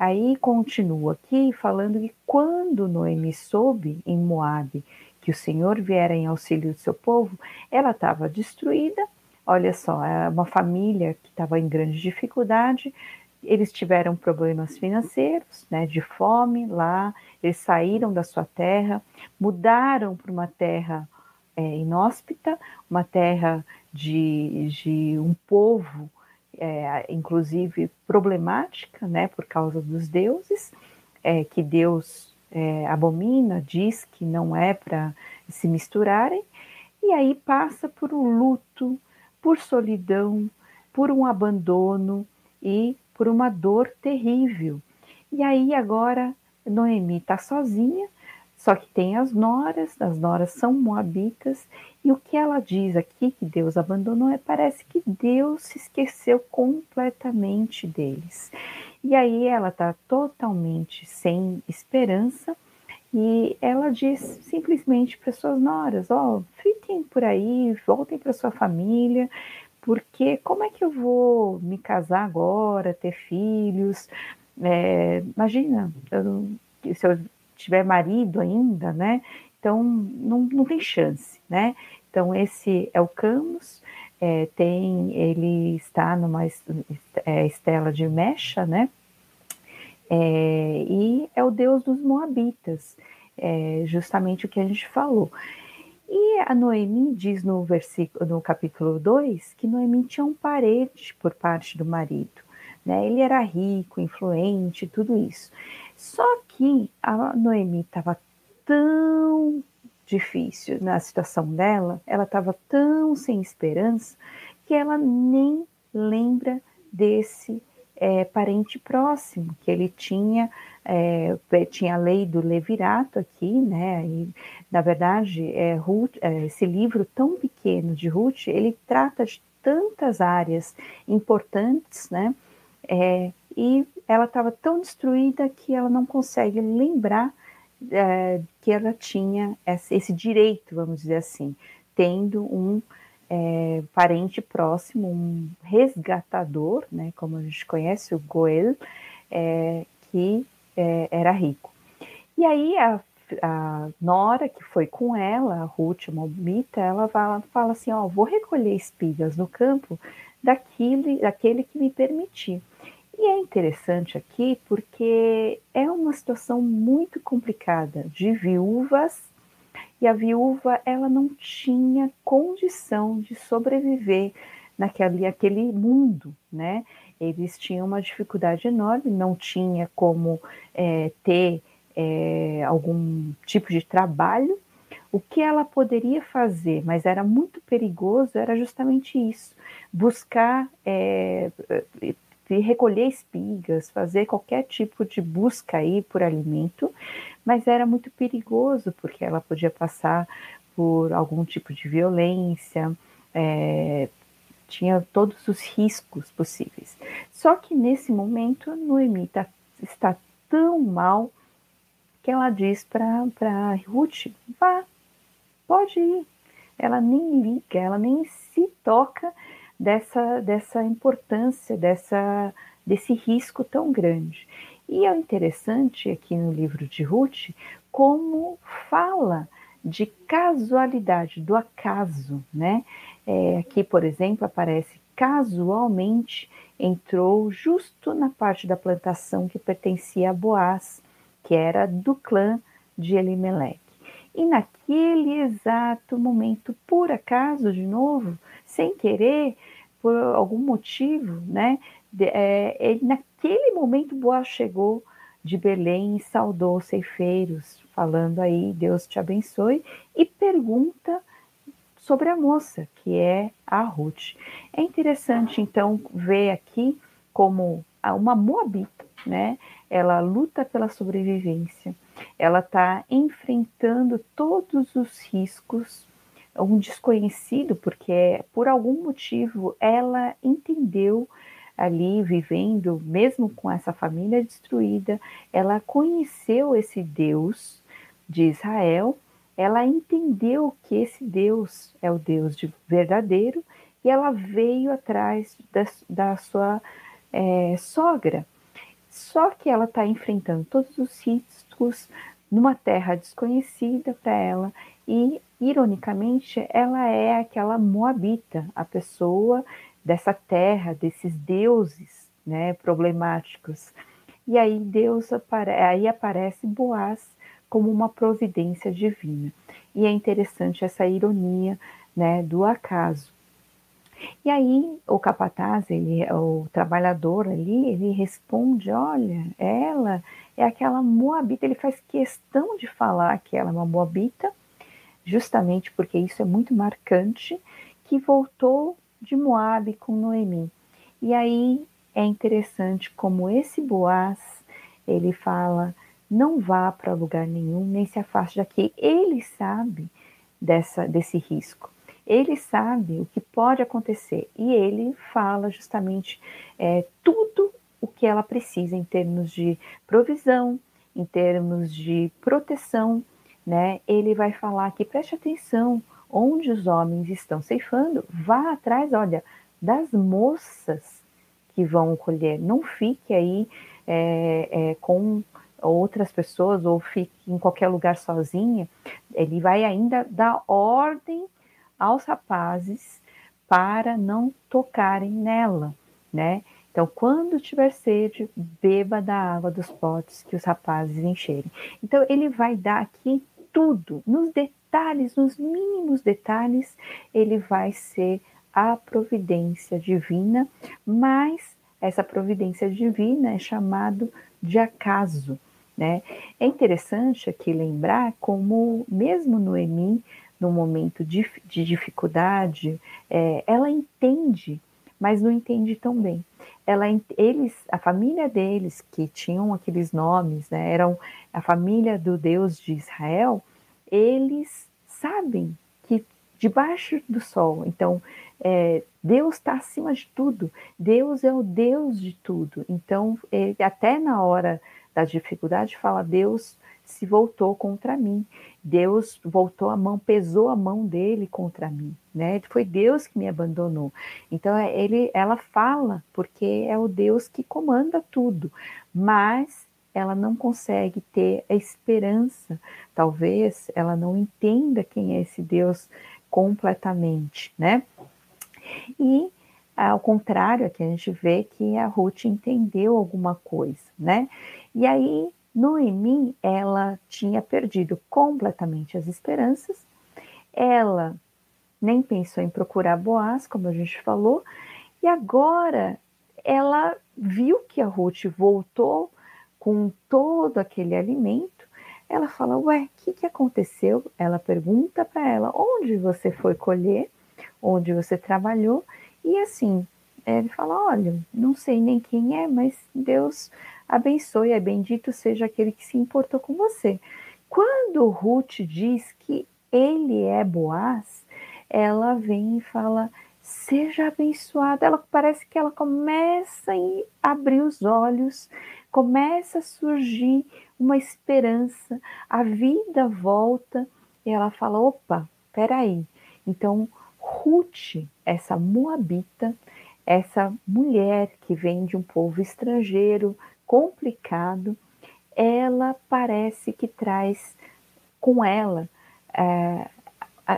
Aí continua aqui falando que quando Noemi soube em Moabe que o Senhor viera em auxílio do seu povo, ela estava destruída. Olha só, é uma família que estava em grande dificuldade, eles tiveram problemas financeiros, né, de fome lá, eles saíram da sua terra, mudaram para uma terra é, inóspita, uma terra de, de um povo, é, inclusive problemática, né, por causa dos deuses, é, que Deus é, abomina, diz que não é para se misturarem, e aí passa por um luto, por solidão, por um abandono e por uma dor terrível. E aí agora Noemi está sozinha, só que tem as noras, as noras são moabitas, e o que ela diz aqui que Deus abandonou é parece que Deus se esqueceu completamente deles. E aí ela está totalmente sem esperança e ela diz simplesmente para suas noras: ó, oh, fiquem por aí, voltem para sua família, porque como é que eu vou me casar agora, ter filhos? É, imagina, eu, se eu tiver marido ainda, né? Então não, não tem chance, né? Então esse é o Camus, é, tem, ele está numa é, estela de mecha, né? É, e é o deus dos moabitas, é justamente o que a gente falou. E a Noemi diz no versículo, no capítulo 2 que Noemi tinha um parente por parte do marido. Né? Ele era rico, influente, tudo isso. Só que a Noemi estava tão difícil na situação dela, ela estava tão sem esperança que ela nem lembra desse é, parente próximo que ele tinha é, tinha a lei do levirato aqui, né? E, na verdade, é, Ruth, é, esse livro tão pequeno de Ruth, ele trata de tantas áreas importantes, né? É, e ela estava tão destruída que ela não consegue lembrar é, que ela tinha esse, direito, vamos dizer assim, tendo um é, parente próximo, um resgatador, né, como a gente conhece, o Goel, é, que é, era rico. E aí a, a, Nora, que foi com ela, a Ruth Mobita, ela fala, fala assim, ó, vou recolher espigas no campo daquele, daquele que me permitir. E é interessante aqui porque é uma situação muito complicada de viúvas e a viúva ela não tinha condição de sobreviver naquele aquele mundo, né? Eles tinham uma dificuldade enorme, não tinha como é, ter é, algum tipo de trabalho. O que ela poderia fazer, mas era muito perigoso, era justamente isso: buscar é, recolher espigas, fazer qualquer tipo de busca aí por alimento, mas era muito perigoso porque ela podia passar por algum tipo de violência, é, tinha todos os riscos possíveis. Só que nesse momento, Noemi tá, está tão mal que ela diz para Ruth: vá, pode ir. Ela nem liga, ela nem se toca dessa, dessa importância, dessa, desse risco tão grande. E é interessante aqui no livro de Ruth como fala de casualidade, do acaso, né? É, aqui, por exemplo, aparece casualmente entrou justo na parte da plantação que pertencia a Boaz, que era do clã de Elimeleque. E naquele exato momento, por acaso, de novo, sem querer, por algum motivo, né? De, é, ele, naquele momento, Boaz chegou de Belém e saudou os ceifeiros, falando aí, Deus te abençoe, e pergunta sobre a moça, que é a Ruth. É interessante, então, ver aqui como uma moabita, né? Ela luta pela sobrevivência, ela está enfrentando todos os riscos, um desconhecido, porque por algum motivo ela entendeu ali vivendo, mesmo com essa família destruída, ela conheceu esse Deus de Israel, ela entendeu que esse Deus é o Deus de verdadeiro e ela veio atrás da, da sua é, sogra. Só que ela está enfrentando todos os riscos numa terra desconhecida para ela e, ironicamente, ela é aquela moabita, a pessoa dessa terra, desses deuses né, problemáticos. E aí Deus apare aí aparece Boaz como uma providência divina. E é interessante essa ironia né, do acaso. E aí o capataz, ele, o trabalhador ali, ele responde: olha, ela é aquela moabita. Ele faz questão de falar que ela é uma moabita, justamente porque isso é muito marcante, que voltou de Moabe com Noemi. E aí é interessante como esse Boaz, ele fala, não vá para lugar nenhum, nem se afaste daqui. Ele sabe dessa, desse risco. Ele sabe o que pode acontecer e ele fala justamente é, tudo o que ela precisa em termos de provisão, em termos de proteção, né? Ele vai falar que preste atenção, onde os homens estão ceifando, vá atrás, olha, das moças que vão colher. Não fique aí é, é, com outras pessoas ou fique em qualquer lugar sozinha. Ele vai ainda dar ordem aos rapazes para não tocarem nela, né? Então, quando tiver sede, beba da água dos potes que os rapazes encherem. Então, ele vai dar aqui tudo, nos detalhes, nos mínimos detalhes, ele vai ser a providência divina, mas essa providência divina é chamado de acaso. Né? É interessante aqui lembrar como, mesmo Noemi, no momento de, de dificuldade, é, ela entende, mas não entende tão bem. Ela, eles, a família deles, que tinham aqueles nomes, né, eram a família do Deus de Israel, eles sabem que debaixo do sol, então é, Deus está acima de tudo, Deus é o Deus de tudo. Então, ele, até na hora da dificuldade, fala: Deus se voltou contra mim, Deus voltou a mão, pesou a mão dele contra mim, né? Foi Deus que me abandonou. Então, é, ele, ela fala porque é o Deus que comanda tudo, mas ela não consegue ter a esperança, talvez ela não entenda quem é esse Deus completamente, né? E ao contrário, aqui a gente vê que a Ruth entendeu alguma coisa, né? E aí Noemi, ela tinha perdido completamente as esperanças, ela nem pensou em procurar Boaz, como a gente falou, e agora ela viu que a Ruth voltou com todo aquele alimento, ela fala: Ué, o que, que aconteceu? Ela pergunta para ela: Onde você foi colher? Onde você trabalhou? E assim, ele fala: Olha, não sei nem quem é, mas Deus abençoe, é bendito seja aquele que se importou com você. Quando Ruth diz que ele é Boaz, ela vem e fala: Seja abençoada. Ela parece que ela começa a abrir os olhos começa a surgir uma esperança, a vida volta e ela fala: opa, peraí. Então, Ruth, essa moabita, essa mulher que vem de um povo estrangeiro, complicado, ela parece que traz com ela é,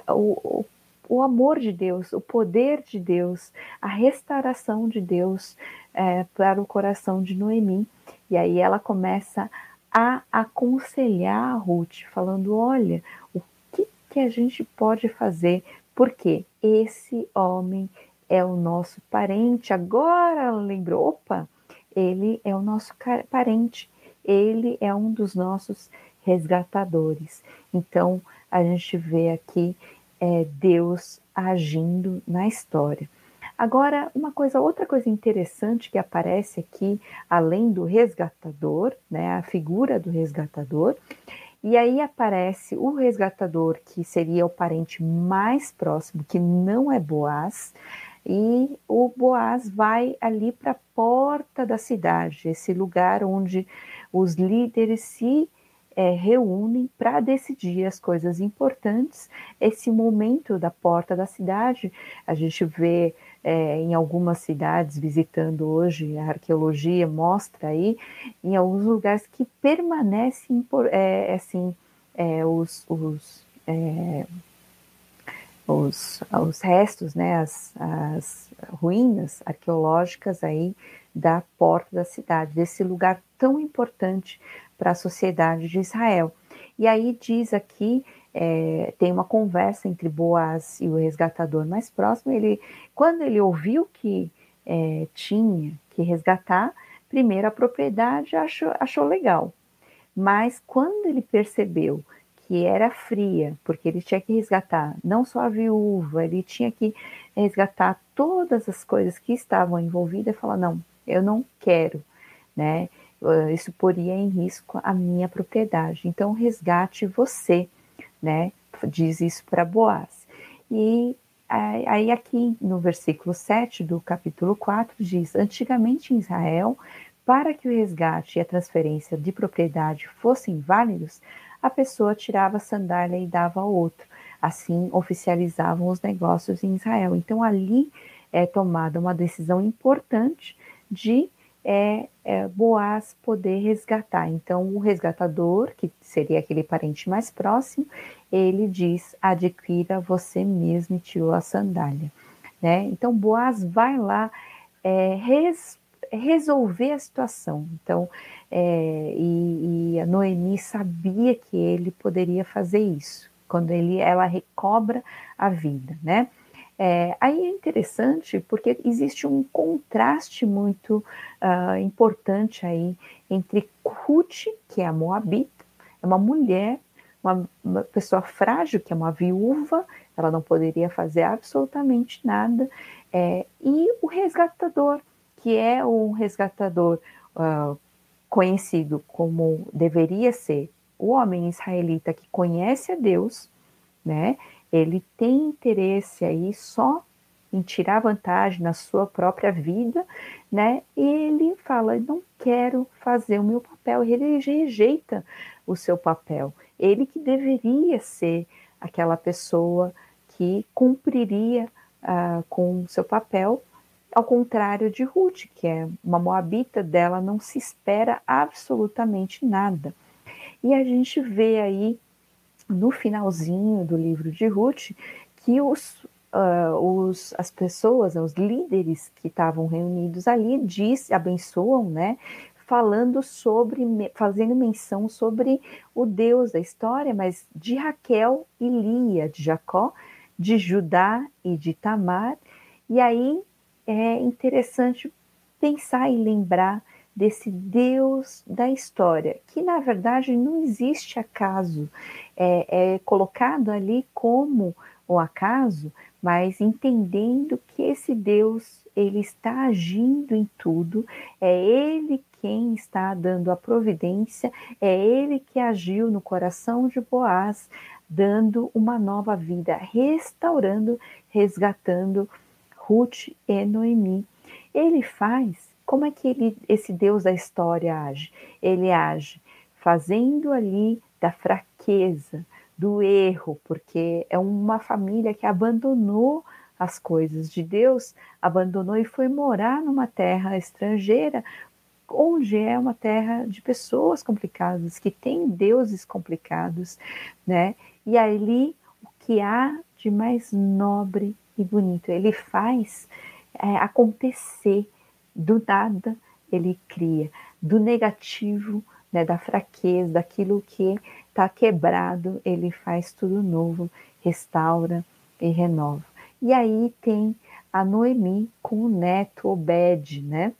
o, o amor de Deus, o poder de Deus, a restauração de Deus é, para o coração de Noemi. E aí ela começa a aconselhar a Ruth, falando: olha, o que, que a gente pode fazer? Porque esse homem é o nosso parente. Agora ela lembrou: opa, ele é o nosso parente, ele é um dos nossos resgatadores. Então, a gente vê aqui é, Deus agindo na história. Agora, uma coisa, outra coisa interessante que aparece aqui, além do resgatador, né, a figura do resgatador, e aí aparece o resgatador, que seria o parente mais próximo, que não é Boaz, e o Boaz vai ali para a porta da cidade, esse lugar onde os líderes se é, reúnem para decidir as coisas importantes. Esse momento da porta da cidade, a gente vê é, em algumas cidades, visitando hoje, a arqueologia mostra aí, em alguns lugares que permanecem, é, assim, é, os, os, é, os, os, restos, né, as, as ruínas arqueológicas aí da porta da cidade, desse lugar tão importante para a sociedade de Israel. E aí diz aqui, é, tem uma conversa entre Boaz e o resgatador mais próximo. Ele, quando ele ouviu que é, tinha que resgatar, primeiro a propriedade achou, achou legal, mas quando ele percebeu que era fria, porque ele tinha que resgatar não só a viúva, ele tinha que resgatar todas as coisas que estavam envolvidas, falou não, eu não quero, né? Isso poria em risco a minha propriedade. Então, resgate você, né? Diz isso para Boaz. E aí, aqui no versículo 7 do capítulo 4, diz: Antigamente em Israel, para que o resgate e a transferência de propriedade fossem válidos, a pessoa tirava a sandália e dava ao outro. Assim oficializavam os negócios em Israel. Então, ali é tomada uma decisão importante de é, é, Boaz poder resgatar. Então, o resgatador, que seria aquele parente mais próximo, ele diz: adquira você mesmo e tirou a sandália. Né? Então, Boaz vai lá é, res, resolver a situação. Então, é, e, e, a Noemi sabia que ele poderia fazer isso, quando ele, ela recobra a vida, né? É, aí é interessante porque existe um contraste muito uh, importante aí entre Ruth, que é a Moabita, é uma mulher, uma, uma, pessoa frágil, que é uma viúva, ela não poderia fazer absolutamente nada, é, e o resgatador, que é um resgatador uh, conhecido como deveria ser o homem israelita que conhece a Deus, né? Ele tem interesse aí só em tirar vantagem na sua própria vida, né? E ele fala: não quero fazer o meu papel. Ele rejeita o seu papel. Ele que deveria ser aquela pessoa que cumpriria uh, com o seu papel, ao contrário de Ruth, que é uma moabita dela, não se espera absolutamente nada. E a gente vê aí no finalzinho do livro de Ruth que os, uh, os, as pessoas, os líderes que estavam reunidos ali, diz, abençoam, né? Falando sobre, fazendo menção sobre o Deus da história, mas de Raquel e Lia, de Jacó, de Judá e de Tamar. E aí é interessante pensar e lembrar desse Deus da história, que na verdade não existe acaso, é, é colocado ali como o acaso, mas entendendo que esse Deus ele está agindo em tudo, é Ele quem está dando a providência, é Ele que agiu no coração de Boaz, dando uma nova vida, restaurando, resgatando Ruth e Noemi. Ele faz como é que ele, esse Deus da história age? Ele age fazendo ali da fraqueza, do erro, porque é uma família que abandonou as coisas de Deus, abandonou e foi morar numa terra estrangeira, onde é uma terra de pessoas complicadas, que tem deuses complicados, né? E ali o que há de mais nobre e bonito, ele faz é, acontecer do nada ele cria, do negativo né, da fraqueza, daquilo que está quebrado, ele faz tudo novo, restaura e renova. E aí tem a Noemi com o neto Obed, né?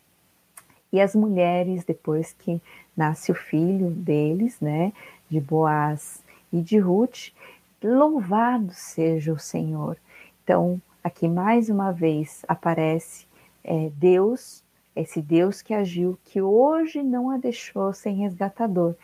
E as mulheres, depois que nasce o filho deles, né, de Boaz e de Ruth, louvado seja o Senhor. Então, aqui mais uma vez aparece é, Deus, esse Deus que agiu, que hoje não a deixou sem resgatador.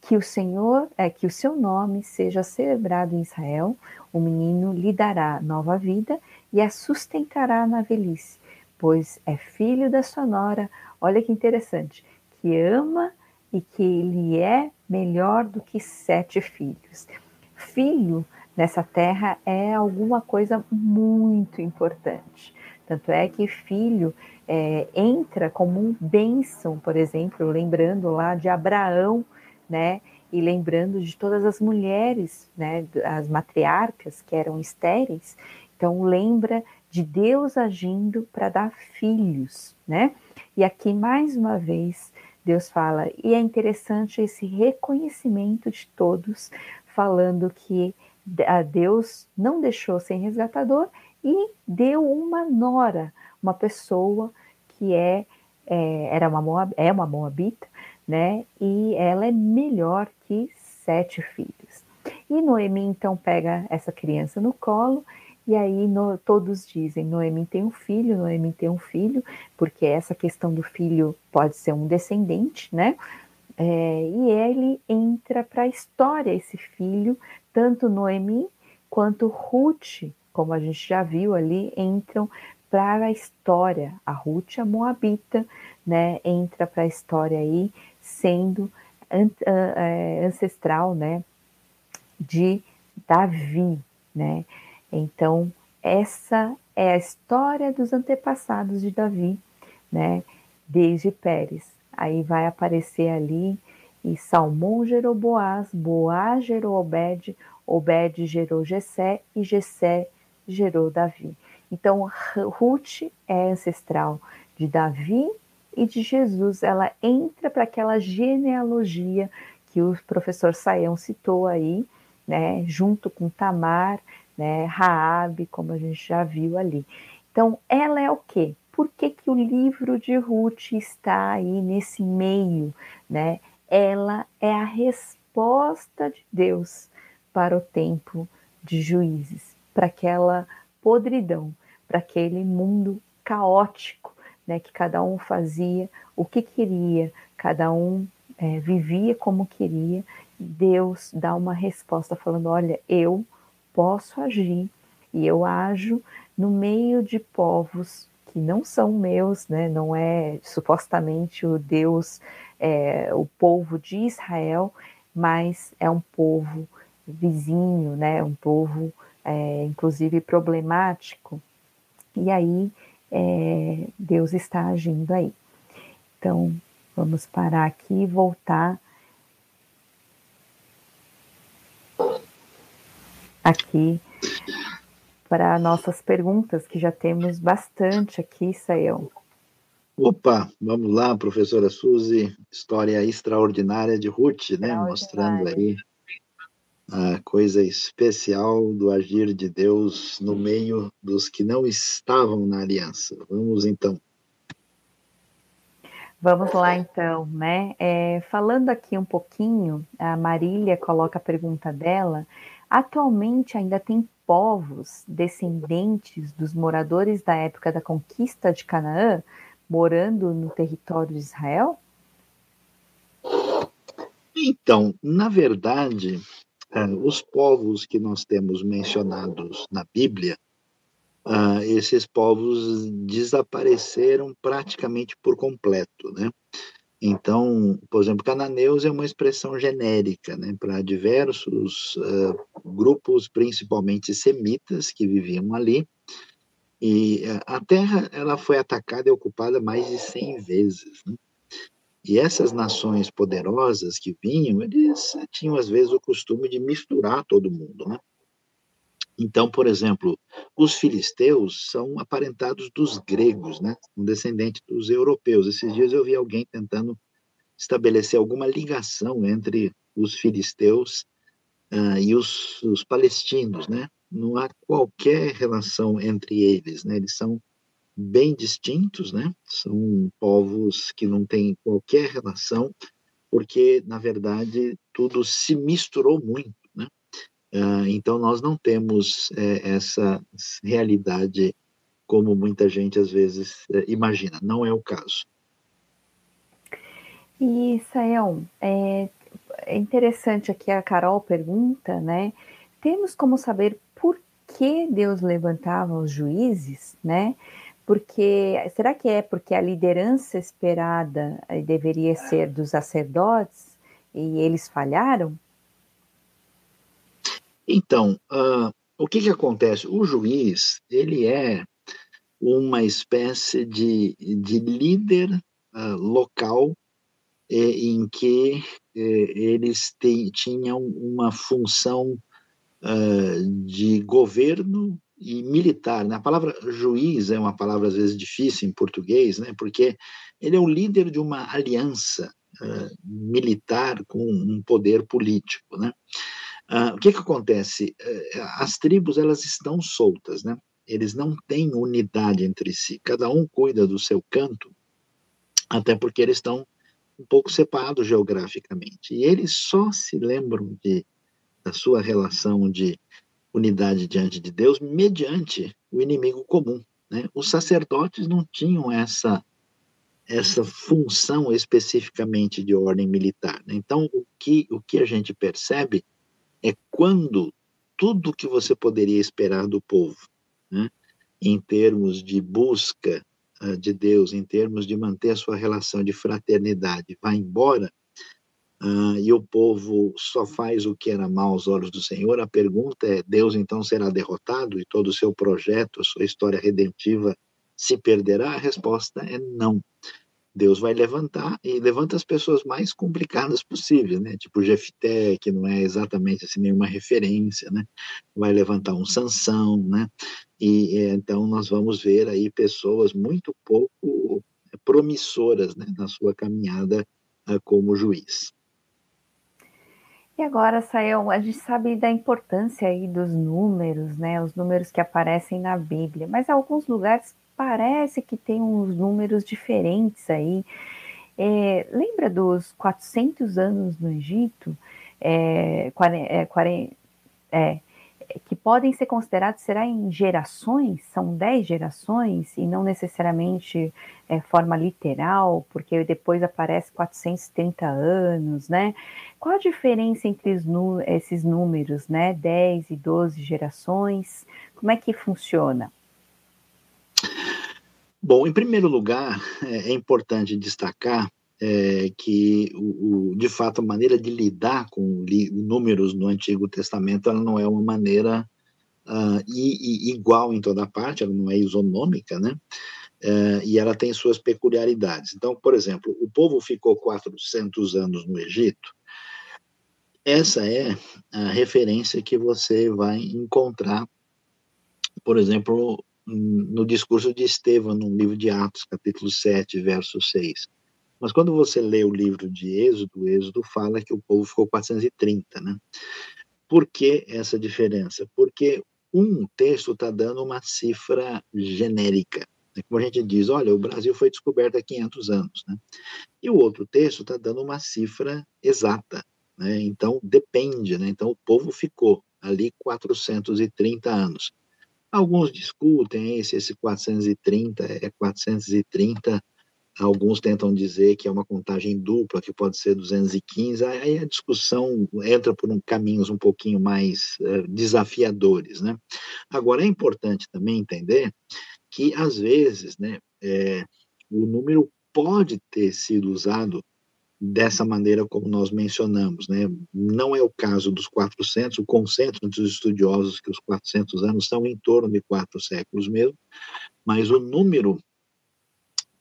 Que o Senhor, é que o seu nome seja celebrado em Israel, o menino lhe dará nova vida e a sustentará na velhice, pois é filho da sua nora, olha que interessante, que ama e que ele é melhor do que sete filhos. Filho nessa terra é alguma coisa muito importante. Tanto é que filho é, entra como um bênção, por exemplo, lembrando lá de Abraão, né? E lembrando de todas as mulheres, né? As matriarcas que eram estéreis. Então lembra de Deus agindo para dar filhos, né? E aqui mais uma vez Deus fala, e é interessante esse reconhecimento de todos, falando que a Deus não deixou sem resgatador e deu uma nora, uma pessoa que é, é era uma Moab, é uma moabita, né? E ela é melhor que sete filhos. E Noemi então pega essa criança no colo e aí no, todos dizem: Noemi tem um filho, Noemi tem um filho, porque essa questão do filho pode ser um descendente, né? É, e ele entra para a história, esse filho, tanto Noemi quanto Ruth, como a gente já viu ali, entram para a história. A Ruth, a Moabita, né, entra para a história aí, sendo é, ancestral, né, de Davi, né. Então, essa é a história dos antepassados de Davi, né, desde Pérez. Aí vai aparecer ali e Salmão gerou Boaz, Boaz gerou Obed, Obed gerou Jessé e Jessé gerou Davi. Então, Ruth é ancestral de Davi e de Jesus. Ela entra para aquela genealogia que o professor Saião citou aí, né, junto com Tamar, né, Raabe, como a gente já viu ali. Então, ela é o quê? Por que, que o livro de Ruth está aí nesse meio, né? ela é a resposta de Deus para o tempo de juízes, para aquela podridão, para aquele mundo caótico, né, que cada um fazia o que queria, cada um é, vivia como queria. Deus dá uma resposta falando: olha, eu posso agir e eu ajo no meio de povos que não são meus, né? Não é supostamente o Deus é, o povo de Israel, mas é um povo vizinho, né? Um povo, é, inclusive, problemático. E aí é, Deus está agindo aí. Então, vamos parar aqui e voltar aqui para nossas perguntas, que já temos bastante aqui, Sayão. Opa, vamos lá, professora Suzy, história extraordinária de Ruth, né? Mostrando aí a coisa especial do agir de Deus no meio dos que não estavam na aliança. Vamos então. Vamos lá então, né? É, falando aqui um pouquinho, a Marília coloca a pergunta dela. Atualmente ainda tem povos descendentes dos moradores da época da conquista de Canaã morando no território de Israel? Então, na verdade, é, os povos que nós temos mencionados na Bíblia, uh, esses povos desapareceram praticamente por completo, né? Então, por exemplo, cananeus é uma expressão genérica, né, para diversos uh, grupos, principalmente semitas, que viviam ali, e a Terra ela foi atacada e ocupada mais de 100 vezes. Né? E essas nações poderosas que vinham, eles tinham às vezes o costume de misturar todo mundo. Né? Então, por exemplo, os filisteus são aparentados dos gregos, né? um descendente dos europeus. Esses dias eu vi alguém tentando estabelecer alguma ligação entre os filisteus uh, e os, os, palestinos, né? Não há qualquer relação entre eles, né? Eles são bem distintos, né? São povos que não têm qualquer relação, porque na verdade tudo se misturou muito, né? Uh, então nós não temos é, essa realidade como muita gente às vezes é, imagina. Não é o caso. E, Sael, é, é interessante aqui a Carol pergunta, né? Temos como saber por que Deus levantava os juízes, né? Porque será que é porque a liderança esperada eh, deveria ser dos sacerdotes e eles falharam? Então, uh, o que que acontece? O juiz ele é uma espécie de, de líder uh, local é, em que é, eles te, tinham uma função uh, de governo e militar. Né? A palavra juiz é uma palavra às vezes difícil em português, né? porque ele é o líder de uma aliança uh, militar com um poder político. Né? Uh, o que, que acontece? as tribos elas estão soltas, né? eles não têm unidade entre si, cada um cuida do seu canto, até porque eles estão um pouco separados geograficamente. E eles só se lembram de, da sua relação de unidade diante de Deus mediante o inimigo comum. Né? Os sacerdotes não tinham essa essa função especificamente de ordem militar. Né? Então, o que, o que a gente percebe é quando tudo que você poderia esperar do povo, né, em termos de busca de Deus em termos de manter a sua relação de fraternidade vai embora uh, e o povo só faz o que era mal aos olhos do Senhor, a pergunta é: Deus então será derrotado e todo o seu projeto, a sua história redentiva se perderá? A resposta é não. Deus vai levantar e levanta as pessoas mais complicadas possíveis, né? Tipo Jefté, que não é exatamente assim nenhuma referência, né? Vai levantar um Sansão, né? E é, então nós vamos ver aí pessoas muito pouco promissoras, né, na sua caminhada uh, como juiz. Agora, Sael, a gente sabe da importância aí dos números, né? Os números que aparecem na Bíblia, mas alguns lugares parece que tem uns números diferentes aí. É, lembra dos 400 anos no Egito? É, 40, é, é, que podem ser considerados, será em gerações? São 10 gerações e não necessariamente é, forma literal, porque depois aparece 430 anos, né? Qual a diferença entre esses números, né? 10 e 12 gerações? Como é que funciona? Bom, em primeiro lugar, é, é importante destacar é, que, o, o, de fato, a maneira de lidar com li, números no Antigo Testamento ela não é uma maneira uh, i, i, igual em toda parte, ela não é isonômica, né? Uh, e ela tem suas peculiaridades. Então, por exemplo, o povo ficou 400 anos no Egito. Essa é a referência que você vai encontrar, por exemplo, no discurso de Estevão, no livro de Atos, capítulo 7, verso 6. Mas quando você lê o livro de Êxodo, Êxodo fala que o povo ficou 430, né? Por que essa diferença? Porque um texto está dando uma cifra genérica. Né? Como a gente diz, olha, o Brasil foi descoberto há 500 anos, né? E o outro texto está dando uma cifra exata, né? Então, depende, né? Então, o povo ficou ali 430 anos. Alguns discutem se esse 430 é 430, alguns tentam dizer que é uma contagem dupla, que pode ser 215, aí a discussão entra por um caminhos um pouquinho mais uh, desafiadores, né? Agora, é importante também entender que, às vezes, né, é, o número pode ter sido usado dessa maneira como nós mencionamos. Né? Não é o caso dos 400, o consenso entre os estudiosos que os 400 anos são em torno de quatro séculos mesmo, mas o número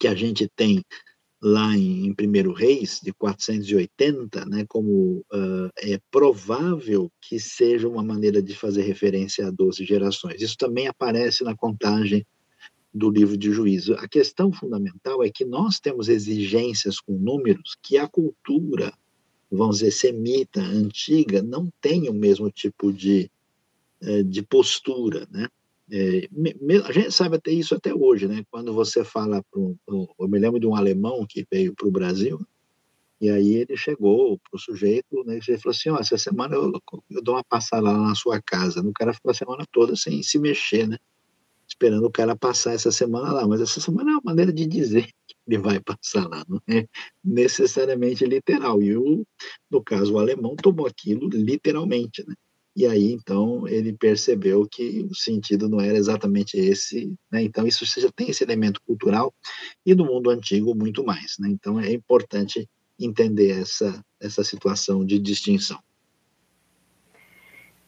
que a gente tem lá em, em Primeiro Reis, de 480, né, como uh, é provável que seja uma maneira de fazer referência a 12 gerações. Isso também aparece na contagem do livro de juízo. A questão fundamental é que nós temos exigências com números que a cultura, vamos dizer, semita, antiga, não tem o mesmo tipo de, eh, de postura, né? É, a gente sabe até isso até hoje, né? Quando você fala para um, eu me lembro de um alemão que veio para o Brasil e aí ele chegou para o sujeito, né? Ele falou assim, ó, essa semana eu, eu, dou uma passada lá na sua casa. O cara ficou a semana toda sem se mexer, né? Esperando o cara passar essa semana lá. Mas essa semana é uma maneira de dizer que ele vai passar lá, não é necessariamente literal. E o, no caso o alemão tomou aquilo literalmente, né? E aí, então, ele percebeu que o sentido não era exatamente esse, né? Então, isso já tem esse elemento cultural e no mundo antigo muito mais, né? Então, é importante entender essa, essa situação de distinção.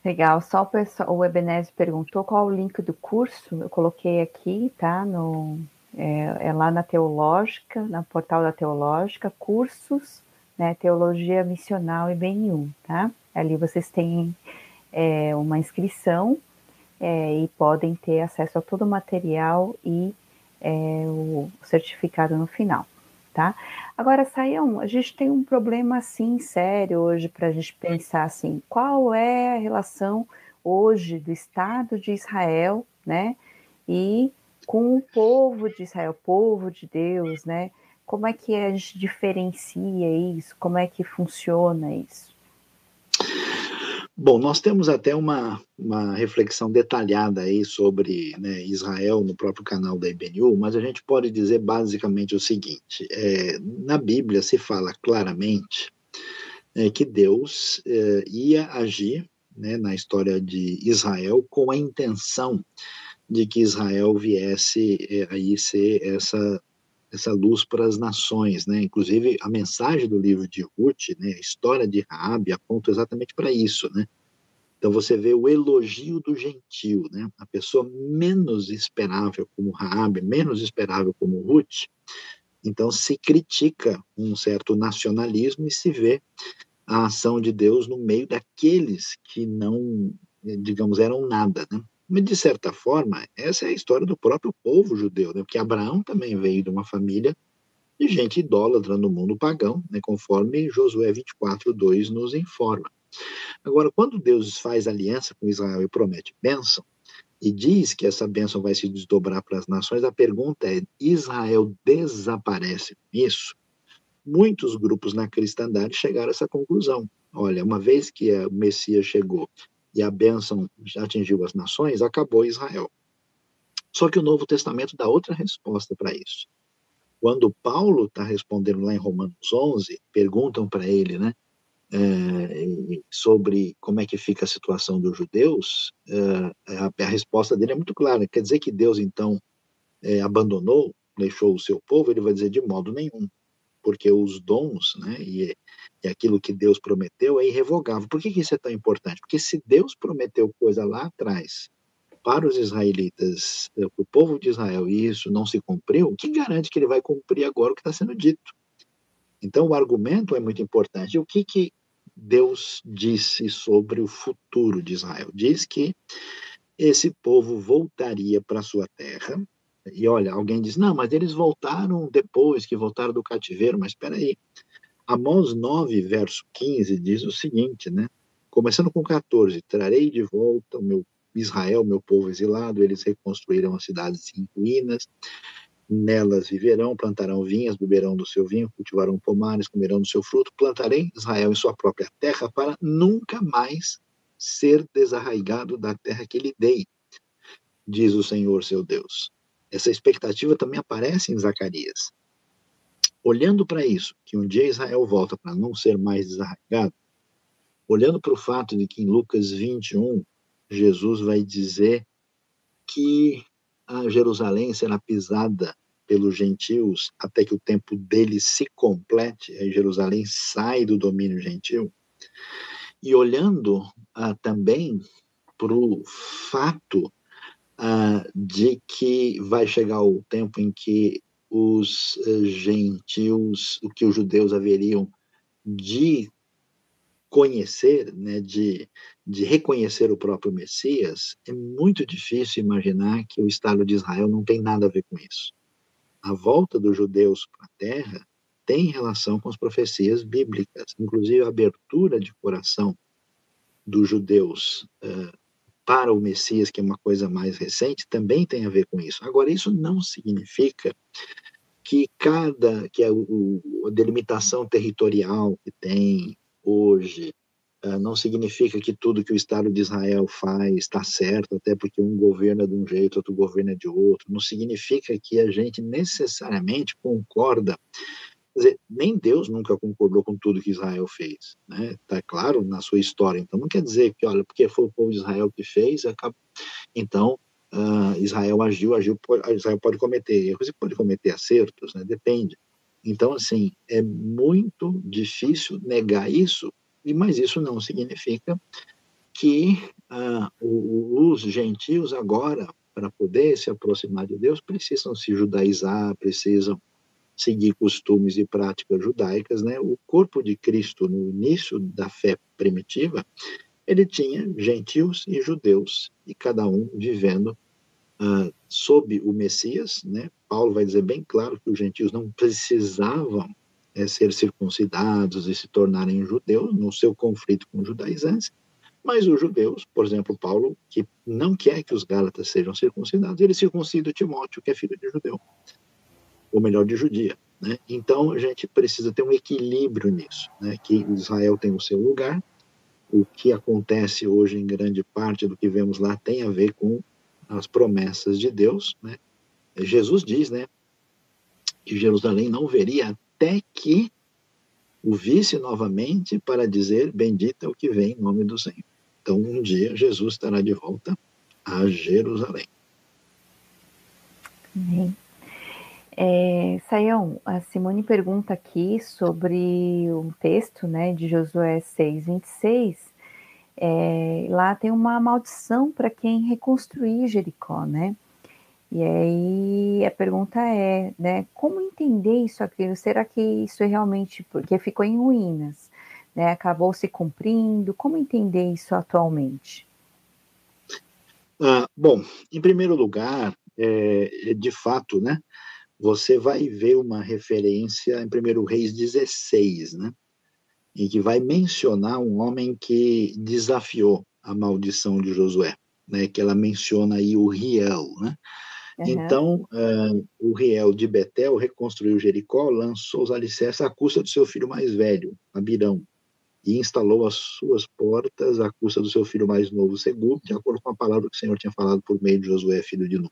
Legal, só o, pessoal, o Ebenezer perguntou qual o link do curso, eu coloquei aqui, tá, no, é, é lá na Teológica, na portal da Teológica, cursos, né, Teologia Missional e BN1, tá? Ali vocês têm é, uma inscrição é, e podem ter acesso a todo o material e é, o certificado no final, tá? Agora, Saião, a gente tem um problema assim sério hoje para a gente pensar assim, qual é a relação hoje do Estado de Israel, né, e com o povo de Israel, povo de Deus, né? Como é que a gente diferencia isso? Como é que funciona isso? Bom, nós temos até uma, uma reflexão detalhada aí sobre né, Israel no próprio canal da IBNU, mas a gente pode dizer basicamente o seguinte: é, na Bíblia se fala claramente é, que Deus é, ia agir né, na história de Israel com a intenção de que Israel viesse é, aí ser essa essa luz para as nações, né? Inclusive a mensagem do livro de Ruth, né? A história de Raabe aponta exatamente para isso, né? Então você vê o elogio do gentil, né? A pessoa menos esperável como Raabe, menos esperável como Ruth. Então se critica um certo nacionalismo e se vê a ação de Deus no meio daqueles que não, digamos, eram nada, né? Mas, de certa forma, essa é a história do próprio povo judeu, né? porque Abraão também veio de uma família de gente idólatra no mundo pagão, né? conforme Josué 24, 2 nos informa. Agora, quando Deus faz aliança com Israel e promete bênção, e diz que essa bênção vai se desdobrar para as nações, a pergunta é: Israel desaparece com isso? Muitos grupos na cristandade chegaram a essa conclusão. Olha, uma vez que o Messias chegou e a bênção atingiu as nações, acabou Israel. Só que o Novo Testamento dá outra resposta para isso. Quando Paulo está respondendo lá em Romanos 11, perguntam para ele, né, é, sobre como é que fica a situação dos judeus, é, a, a, resposta dele é muito clara. Quer dizer que Deus, então, é, abandonou, deixou o seu povo? Ele vai dizer de modo nenhum porque os dons, né, e, e aquilo que Deus prometeu é irrevogável. Por que, que isso é tão importante? Porque se Deus prometeu coisa lá atrás para os israelitas, para o povo de Israel, e isso não se cumpriu, o que garante que ele vai cumprir agora o que está sendo dito? Então, o argumento é muito importante. O que, que Deus disse sobre o futuro de Israel? Diz que esse povo voltaria para sua terra, e olha, alguém diz, não, mas eles voltaram depois que voltaram do cativeiro, mas espera aí. Amós 9, verso 15, diz o seguinte, né? Começando com 14, trarei de volta o meu Israel, meu povo exilado, eles reconstruirão as cidades em ruínas, nelas viverão, plantarão vinhas, beberão do seu vinho, cultivarão pomares, comerão do seu fruto, plantarei Israel em sua própria terra para nunca mais ser desarraigado da terra que lhe dei, diz o Senhor seu Deus. Essa expectativa também aparece em Zacarias. Olhando para isso, que um dia Israel volta para não ser mais desarraigado, olhando para o fato de que em Lucas 21, Jesus vai dizer que a Jerusalém será pisada pelos gentios até que o tempo deles se complete, a Jerusalém sai do domínio gentil. E olhando ah, também para o fato de que vai chegar o tempo em que os uh, gentios, o que os judeus haveriam de conhecer, né, de, de reconhecer o próprio Messias, é muito difícil imaginar que o Estado de Israel não tem nada a ver com isso. A volta dos judeus para a terra tem relação com as profecias bíblicas, inclusive a abertura de coração dos judeus uh, para o Messias, que é uma coisa mais recente, também tem a ver com isso. Agora, isso não significa que cada que a, a delimitação territorial que tem hoje uh, não significa que tudo que o Estado de Israel faz está certo, até porque um governo é de um jeito, outro governo é de outro. Não significa que a gente necessariamente concorda Quer dizer, nem Deus nunca concordou com tudo que Israel fez, né? Tá claro na sua história. Então não quer dizer que, olha, porque foi o povo de Israel que fez, então uh, Israel agiu, agiu, Israel pode cometer erros e pode cometer acertos, né? Depende. Então assim é muito difícil negar isso, e mas isso não significa que uh, os gentios agora para poder se aproximar de Deus precisam se judaizar, precisam seguir costumes e práticas judaicas, né? O corpo de Cristo no início da fé primitiva, ele tinha gentios e judeus e cada um vivendo uh, sob o Messias, né? Paulo vai dizer bem claro que os gentios não precisavam é, ser circuncidados e se tornarem judeus no seu conflito com os judaizantes, mas os judeus, por exemplo, Paulo, que não quer que os gálatas sejam circuncidados, ele circuncida Timóteo, que é filho de judeu ou melhor, de judia. Né? Então, a gente precisa ter um equilíbrio nisso, né? que Israel tem o seu lugar, o que acontece hoje em grande parte do que vemos lá tem a ver com as promessas de Deus. Né? Jesus diz né, que Jerusalém não veria até que o visse novamente para dizer: Bendita é o que vem em nome do Senhor. Então, um dia, Jesus estará de volta a Jerusalém. Amém. É, Saião, a Simone pergunta aqui sobre um texto né, de Josué 6, 26. É, lá tem uma maldição para quem reconstruir Jericó, né? E aí a pergunta é, né, como entender isso aqui? Será que isso é realmente porque ficou em ruínas, né? Acabou se cumprindo? Como entender isso atualmente? Ah, bom, em primeiro lugar, é, de fato, né? Você vai ver uma referência em 1 Reis 16, né? em que vai mencionar um homem que desafiou a maldição de Josué, né? que ela menciona aí o Riel. Né? Uhum. Então, uh, o Riel de Betel reconstruiu Jericó, lançou os alicerces à custa do seu filho mais velho, Abirão, e instalou as suas portas à custa do seu filho mais novo, Seguro, de acordo com a palavra que o Senhor tinha falado por meio de Josué, filho de Nun.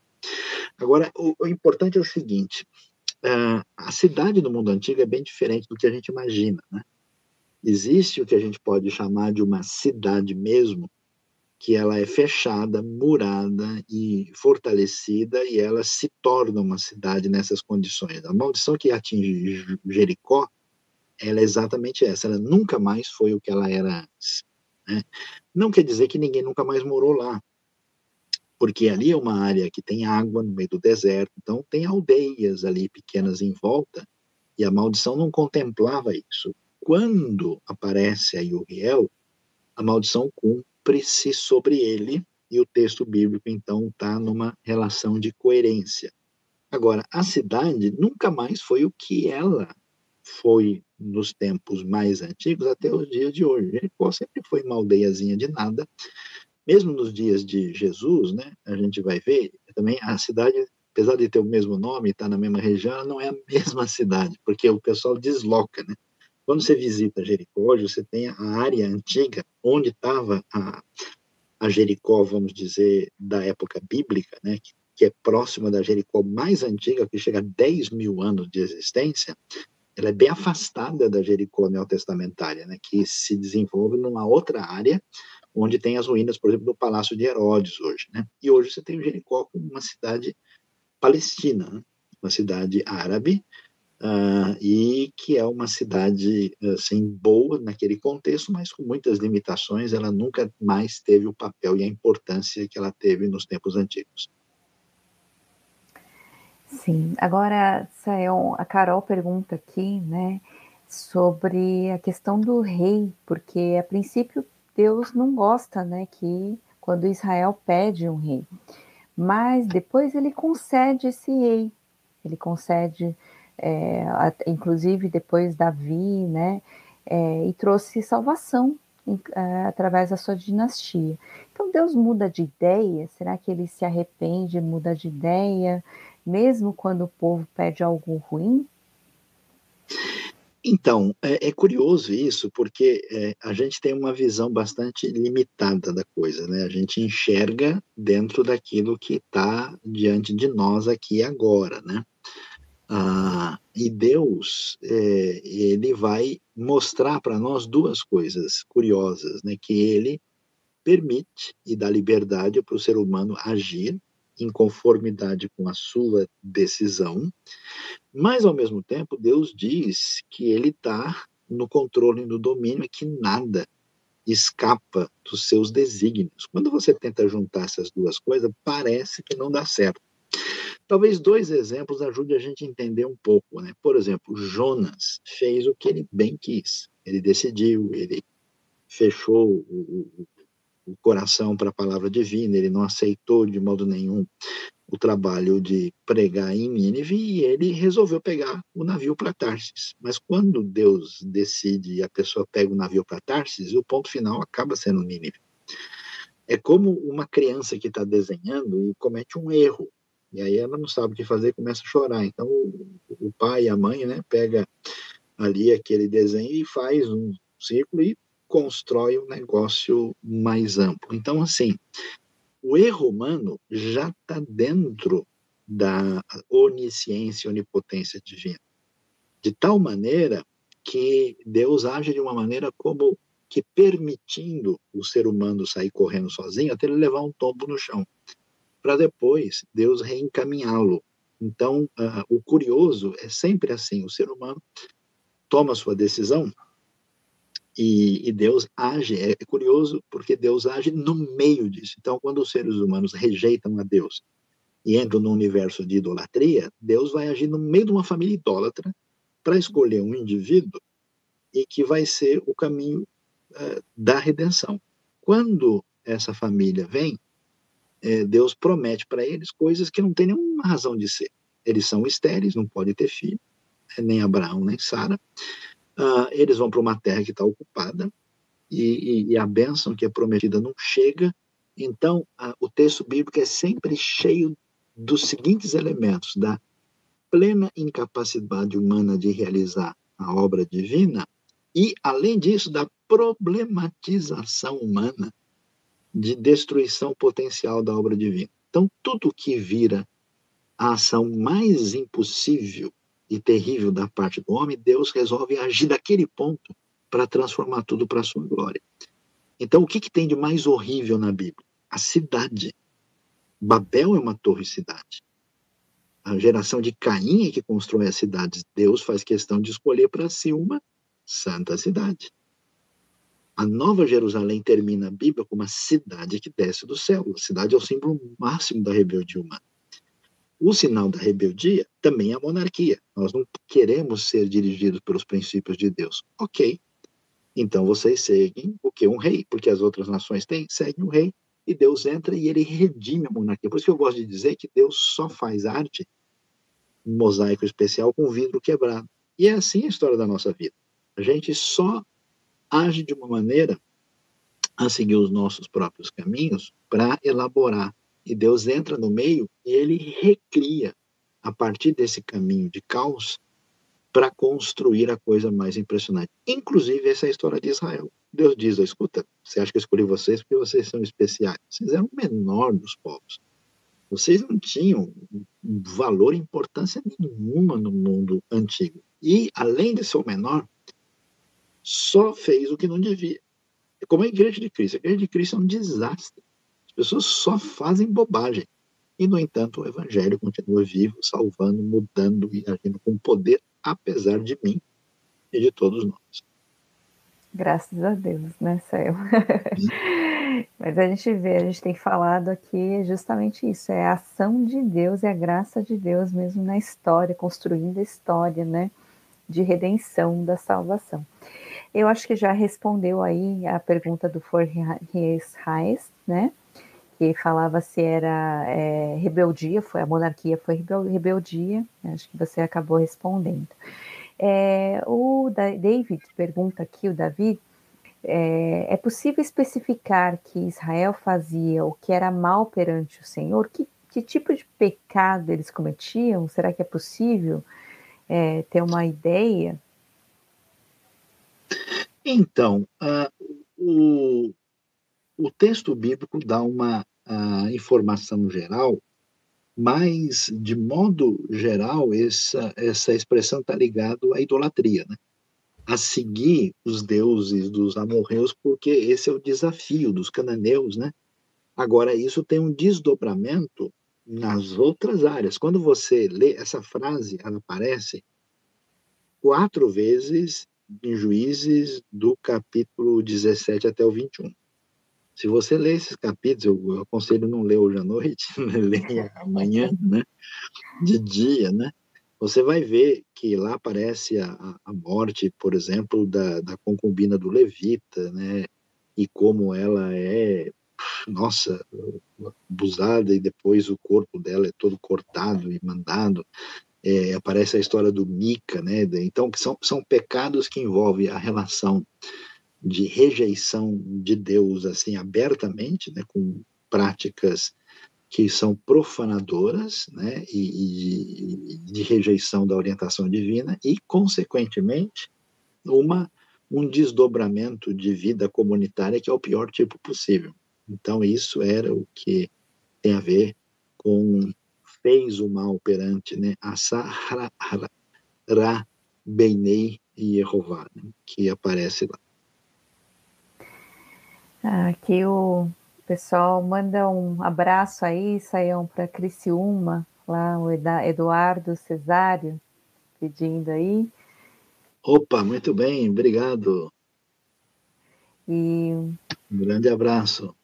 Agora, o, o importante é o seguinte: uh, a cidade do mundo antigo é bem diferente do que a gente imagina. Né? Existe o que a gente pode chamar de uma cidade mesmo, que ela é fechada, murada e fortalecida, e ela se torna uma cidade nessas condições. A maldição que atinge Jericó, ela é exatamente essa. Ela nunca mais foi o que ela era antes. Né? Não quer dizer que ninguém nunca mais morou lá porque ali é uma área que tem água no meio do deserto, então tem aldeias ali pequenas em volta, e a maldição não contemplava isso. Quando aparece aí o Riel, a maldição cumpre-se sobre ele, e o texto bíblico então está numa relação de coerência. Agora, a cidade nunca mais foi o que ela foi nos tempos mais antigos até os dias de hoje. Jericó sempre foi uma aldeiazinha de nada, mesmo nos dias de Jesus, né, a gente vai ver também a cidade, apesar de ter o mesmo nome, estar tá na mesma região, não é a mesma cidade, porque o pessoal desloca, né? Quando você visita Jericó, você tem a área antiga onde estava a, a Jericó, vamos dizer, da época bíblica, né, que, que é próxima da Jericó mais antiga, que chega a 10 mil anos de existência, ela é bem afastada da Jericó neotestamentária, né, que se desenvolve numa outra área, onde tem as ruínas, por exemplo, do Palácio de Herodes hoje, né? E hoje você tem Jericó como uma cidade palestina, né? uma cidade árabe, uh, e que é uma cidade, assim, boa naquele contexto, mas com muitas limitações, ela nunca mais teve o papel e a importância que ela teve nos tempos antigos. Sim, agora, Sael, a Carol pergunta aqui, né, sobre a questão do rei, porque a princípio Deus não gosta, né, que quando Israel pede um rei, mas depois ele concede esse rei, ele concede, é, inclusive depois Davi, né, é, e trouxe salvação é, através da sua dinastia. Então Deus muda de ideia? Será que ele se arrepende, muda de ideia, mesmo quando o povo pede algo ruim? Então, é, é curioso isso, porque é, a gente tem uma visão bastante limitada da coisa, né? A gente enxerga dentro daquilo que está diante de nós aqui agora, né? Ah, e Deus, é, ele vai mostrar para nós duas coisas curiosas, né? Que ele permite e dá liberdade para o ser humano agir em conformidade com a sua decisão, mas ao mesmo tempo Deus diz que ele está no controle e no domínio e que nada escapa dos seus desígnios. Quando você tenta juntar essas duas coisas, parece que não dá certo. Talvez dois exemplos ajudem a gente a entender um pouco. Né? Por exemplo, Jonas fez o que ele bem quis. Ele decidiu, ele fechou o, o coração para a palavra divina, ele não aceitou de modo nenhum o trabalho de pregar em Nínive e ele resolveu pegar o navio para Tarsis. Mas quando Deus decide e a pessoa pega o navio para Tarsis, o ponto final acaba sendo Nínive. É como uma criança que está desenhando e comete um erro. E aí ela não sabe o que fazer começa a chorar. Então o, o pai e a mãe né, pega ali aquele desenho e faz um círculo e constrói um negócio mais amplo. Então, assim, o erro humano já está dentro da onisciência onipotência divina. De tal maneira que Deus age de uma maneira como que permitindo o ser humano sair correndo sozinho até ele levar um tombo no chão, para depois Deus reencaminhá-lo. Então, uh, o curioso é sempre assim: o ser humano toma sua decisão, e, e, Deus age, é curioso porque Deus age no meio disso. Então, quando os seres humanos rejeitam a Deus e entram no universo de idolatria, Deus vai agir no meio de uma família idólatra para escolher um indivíduo e que vai ser o caminho uh, da redenção. Quando essa família vem, eh, Deus promete para eles coisas que não têm nenhuma razão de ser. Eles são estéreis, não podem ter filho, né, nem Abraão, nem Sara uh, eles vão para uma terra que está ocupada e, e, e, a bênção que é prometida não chega. Então, uh, o texto bíblico é sempre cheio dos seguintes elementos: da plena incapacidade humana de realizar a obra divina e, além disso, da problematização humana de destruição potencial da obra divina. Então, tudo que vira a ação mais impossível e terrível da parte do homem, Deus resolve agir daquele ponto para transformar tudo para a sua glória. Então, o que, que tem de mais horrível na Bíblia? A cidade. Babel é uma torre-cidade. A geração de Caim é que constrói as cidades. Deus faz questão de escolher para si uma santa cidade. A Nova Jerusalém termina a Bíblia como uma cidade que desce do céu. A cidade é o símbolo máximo da rebeldia humana. O sinal da rebeldia também é a monarquia. Nós não queremos ser dirigidos pelos princípios de Deus. Ok. Então vocês seguem o que? Um rei, porque as outras nações têm, seguem o rei, e Deus entra e ele redime a monarquia. Por isso que eu gosto de dizer que Deus só faz arte, um mosaico especial, com vidro quebrado. E é assim a história da nossa vida. A gente só age de uma maneira a seguir os nossos próprios caminhos para elaborar e Deus entra no meio e ele recria a partir desse caminho de caos para construir a coisa mais impressionante. Inclusive, essa é a história de Israel. Deus diz: escuta, você acha que eu escolhi vocês porque vocês são especiais? Vocês eram o menor dos povos. Vocês não tinham valor importância nenhuma no mundo antigo. E, além de ser o menor, só fez o que não devia. É como a igreja de Cristo. A igreja de Cristo é um desastre. As pessoas só fazem bobagem. E, no entanto, o Evangelho continua vivo, salvando, mudando e agindo com poder, apesar de mim e de todos nós. Graças a Deus, né, Céu? Mas a gente vê, a gente tem falado aqui justamente isso, é a ação de Deus e a graça de Deus mesmo na história, construindo a história, né? de redenção da salvação. Eu acho que já respondeu aí a pergunta do Forres Reis, né? Falava se era é, rebeldia, foi a monarquia foi rebeldia. Acho que você acabou respondendo. É, o David pergunta aqui, o David, é, é, possível especificar que Israel fazia o que era mal perante o Senhor? Que, que tipo de pecado eles cometiam? Será que é possível é, ter uma ideia? Então, uh, o, o texto bíblico dá uma uh, informação geral, mas, de modo geral, essa, essa expressão está ligada à idolatria, né? a seguir os deuses dos amorreus, porque esse é o desafio dos cananeus, né? Agora, isso tem um desdobramento nas outras áreas. Quando você lê essa frase, ela aparece quatro vezes em Juízes, do capítulo 17 até o 21. Se você ler esses capítulos, eu, aconselho não ler hoje à noite, leia amanhã, né? De dia, né? Você vai ver que lá aparece a, a morte, por exemplo, da, da concubina do Levita, né? E como ela é, nossa, abusada e depois o corpo dela é todo cortado e mandado é, aparece a história do Mica, né? Então, são, são pecados que envolvem a relação de rejeição de Deus, assim, abertamente, né? Com práticas que são profanadoras, né? E, e de rejeição da orientação divina e, consequentemente, uma um desdobramento de vida comunitária que é o pior tipo possível. Então, isso era o que tem a ver com fez o mal perante né, Asahara Ra Beinei e Yehová, né, que aparece lá. Aqui o pessoal manda um abraço aí, saiam para Criciúma, lá o Eduardo Cesário pedindo aí. Opa, muito bem, obrigado. E um grande abraço.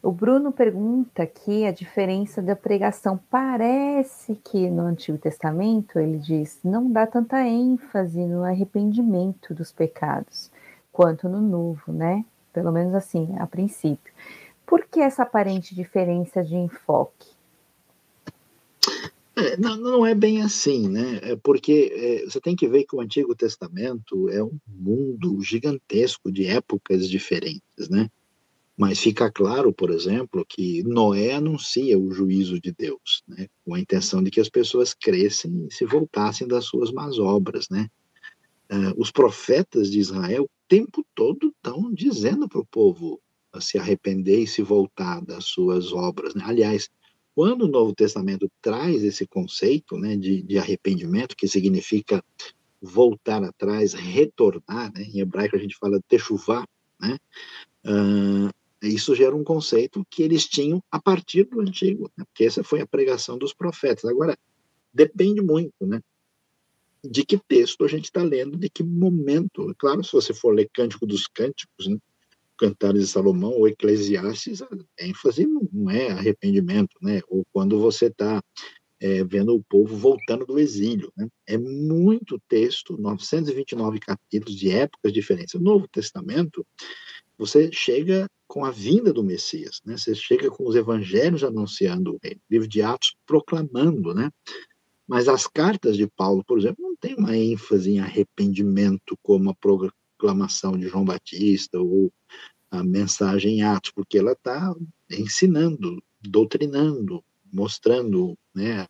O Bruno pergunta aqui a diferença da pregação. Parece que no Antigo Testamento ele diz não dá tanta ênfase no arrependimento dos pecados quanto no Novo, né? Pelo menos assim, a princípio. Por que essa aparente diferença de enfoque? É, não, não, é bem assim, né? É porque é, você tem que ver que o Antigo Testamento é um mundo gigantesco de épocas diferentes, né? Mas fica claro, por exemplo, que Noé anuncia o juízo de Deus, né, com a intenção de que as pessoas crescem e se voltassem das suas más obras. Né? Uh, os profetas de Israel tempo todo estão dizendo para o povo se arrepender e se voltar das suas obras. Né? Aliás, quando o Novo Testamento traz esse conceito né, de, de arrependimento, que significa voltar atrás, retornar, né? em hebraico a gente fala techuvá, né? Uh, isso gera um conceito que eles tinham a partir do antigo, né? porque essa foi a pregação dos profetas. Agora, depende muito, né? De que texto a gente está lendo, de que momento. Claro, se você for ler Cântico dos Cânticos, né? Cantares de Salomão ou Eclesiastes, a ênfase não é arrependimento, né? Ou quando você está é, vendo o povo voltando do exílio, né? É muito texto, 929 capítulos de épocas diferentes. O Novo Testamento, você chega com a vinda do Messias, né? Você chega com os evangelhos anunciando o reino, livro de Atos proclamando, né? Mas as cartas de Paulo, por exemplo, não tem uma ênfase em arrependimento como a proclamação de João Batista ou a mensagem em Atos, porque ela está ensinando, doutrinando, mostrando, né,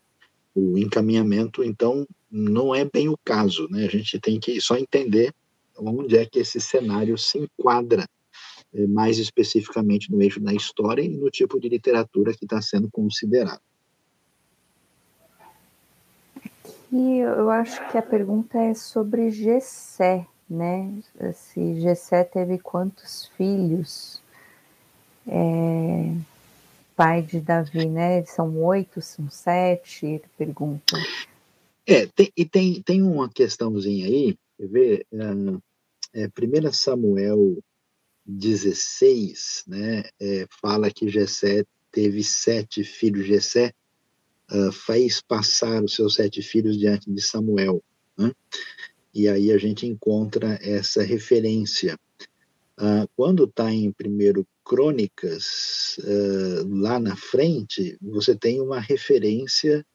o encaminhamento. Então, não é bem o caso, né? A gente tem que só entender onde é que esse cenário se enquadra é, mais especificamente no eixo da história e no tipo de literatura que está sendo considerado. E eu acho que a pergunta é sobre Gessé, né? Se Gessé teve quantos filhos? É, pai de Davi, né? São oito, são sete? Ele pergunta. É, tem, e tem, tem uma questãozinha aí, quer ver? É, é, 1 Samuel 16, né, é, fala que Jessé teve sete filhos. Jessé uh, fez passar os seus sete filhos diante de Samuel. Né? E aí a gente encontra essa referência. Ah, quando está em primeiro Crônicas, uh, lá na frente, você tem uma referência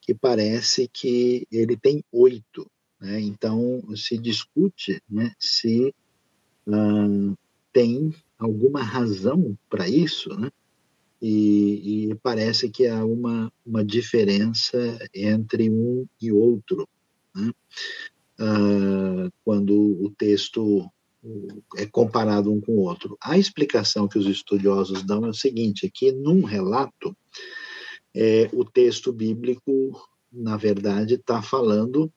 que parece que ele tem oito. Né? Então, se discute né, se uh, tem alguma razão para isso, né? E, e, parece que há uma, uma diferença entre um e outro. Né? Uh, quando o texto é comparado um com o outro. A explicação que os estudiosos dão é o seguinte: é que num relato, é, o texto bíblico, na verdade, está falando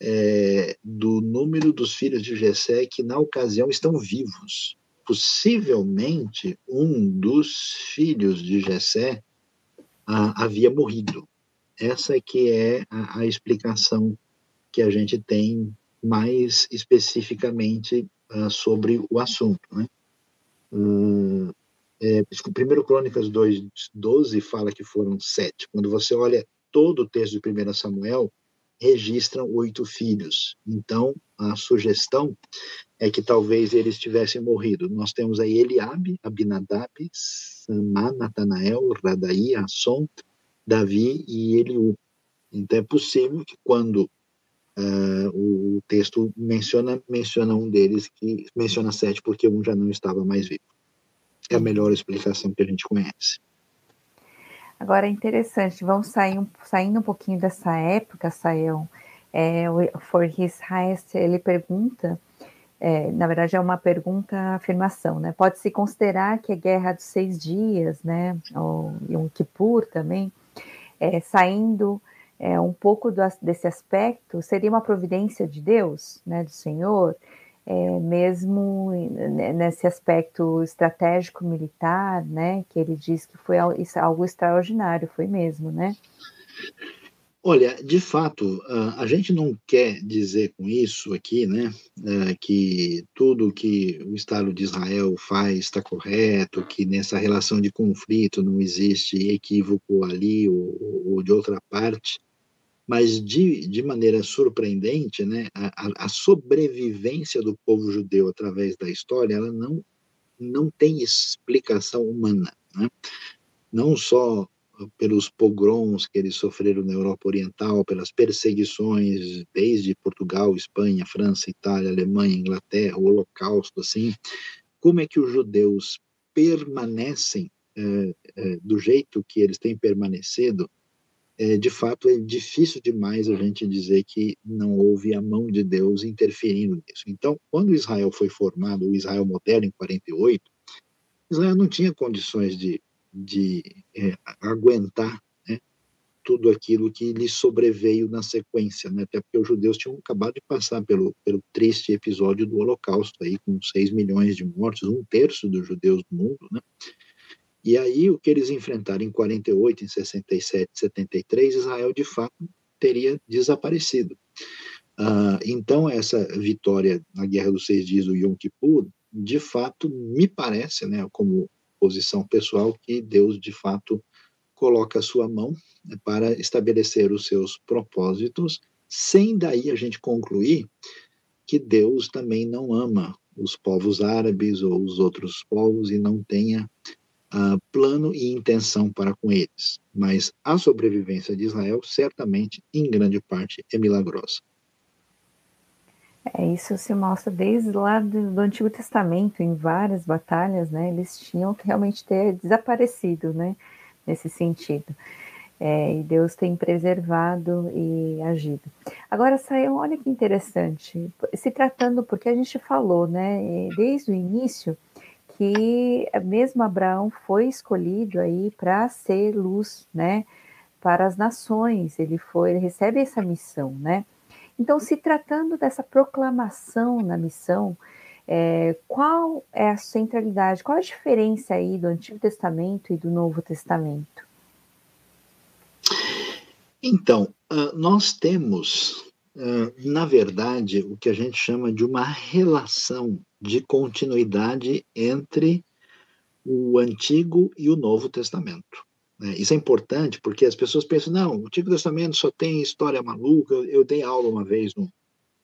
é, do número dos filhos de Jessé que na ocasião estão vivos. Possivelmente um dos filhos de Jessé ah, havia morrido. Essa é que é a, a explicação que a gente tem mais especificamente uh, sobre o assunto. Né? Uh, é, primeiro Crônicas 2, 12 fala que foram sete. Quando você olha todo o texto de 1 Samuel, registram oito filhos. Então, a sugestão é que talvez eles tivessem morrido. Nós temos aí Eliabe, Abinadab, Samá, Natanael, Radaí, Asson, Davi e Eliú. Então, é possível que quando Uh, o texto menciona menciona um deles que menciona sete porque um já não estava mais vivo. É a melhor explicação que a gente conhece. Agora é interessante, vamos sair um, saindo um pouquinho dessa época, Saião. É, For His Highest, ele pergunta, é, na verdade é uma pergunta afirmação, né? Pode-se considerar que a Guerra dos Seis Dias, né, ou Yom Kippur também, é, saindo é, um pouco do, desse aspecto seria uma providência de Deus, né, do Senhor, é, mesmo nesse aspecto estratégico militar, né, que ele diz que foi algo extraordinário, foi mesmo, né? Olha, de fato, a gente não quer dizer com isso aqui, né, é, que tudo que o Estado de Israel faz está correto, que nessa relação de conflito não existe equívoco ali ou, ou de outra parte mas de, de maneira surpreendente, né, a, a, sobrevivência do povo judeu através da história, ela não, não tem explicação humana, né? não só pelos pogroms que eles sofreram na Europa Oriental, pelas perseguições desde Portugal, Espanha, França, Itália, Alemanha, Inglaterra, o Holocausto, assim, como é que os judeus permanecem é, é, do jeito que eles têm permanecido é, de fato é difícil demais a gente dizer que não houve a mão de Deus interferindo nisso. Então, quando Israel foi formado, o Israel moderno em 48, Israel não tinha condições de, de é, aguentar né, tudo aquilo que lhe sobreveio na sequência, né, até porque os judeus tinham acabado de passar pelo, pelo triste episódio do Holocausto, aí, com 6 milhões de mortos, um terço dos judeus do mundo, né, e aí, o que eles enfrentaram em 48, em 67, 73, Israel de fato teria desaparecido. Uh, então, essa vitória na Guerra dos Seis Dias, o Yom Kippur, de fato, me parece, né, como posição pessoal, que Deus de fato coloca a sua mão né, para estabelecer os seus propósitos, sem daí a gente concluir que Deus também não ama os povos árabes ou os outros povos e não tenha uh, plano e intenção para com eles, mas a sobrevivência de Israel certamente, em grande parte, é milagrosa. É, isso se mostra desde lá do, do, Antigo Testamento, em várias batalhas, né? Eles tinham que realmente ter desaparecido, né? Nesse sentido. É, e Deus tem preservado e agido. Agora, saiu, olha que interessante, se tratando, porque a gente falou, né? Desde o início, que mesmo Abraão foi escolhido aí para ser luz, né, para as nações. Ele foi, ele recebe essa missão, né? Então, se tratando dessa proclamação na missão, é, qual é a centralidade, qual a diferença aí do Antigo Testamento e do Novo Testamento? Então, uh, nós temos, uh, na verdade, o que a gente chama de uma relação de continuidade entre o Antigo e o Novo Testamento. Né? Isso é importante porque as pessoas pensam, não, o Antigo Testamento só tem história maluca. Eu, dei aula uma vez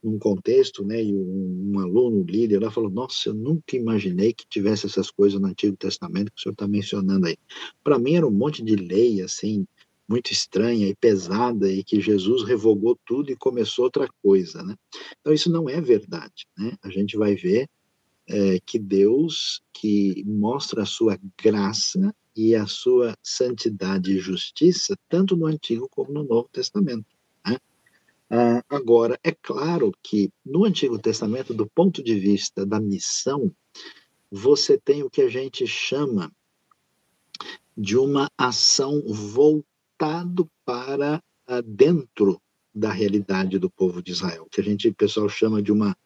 num contexto, né, e um, um, aluno líder lá falou, nossa, eu nunca imaginei que tivesse essas coisas no Antigo Testamento que o senhor está mencionando aí. Para mim era um monte de lei, assim, muito estranha e pesada, e que Jesus revogou tudo e começou outra coisa, né? Então isso não é verdade, né? A gente vai ver é, que Deus, que mostra a sua graça e a sua santidade e justiça, tanto no Antigo como no Novo Testamento. Né? Ah, agora, é claro que no Antigo Testamento, do ponto de vista da missão, você tem o que a gente chama de uma ação voltado para ah, dentro da realidade do povo de Israel, que a gente, o pessoal chama de uma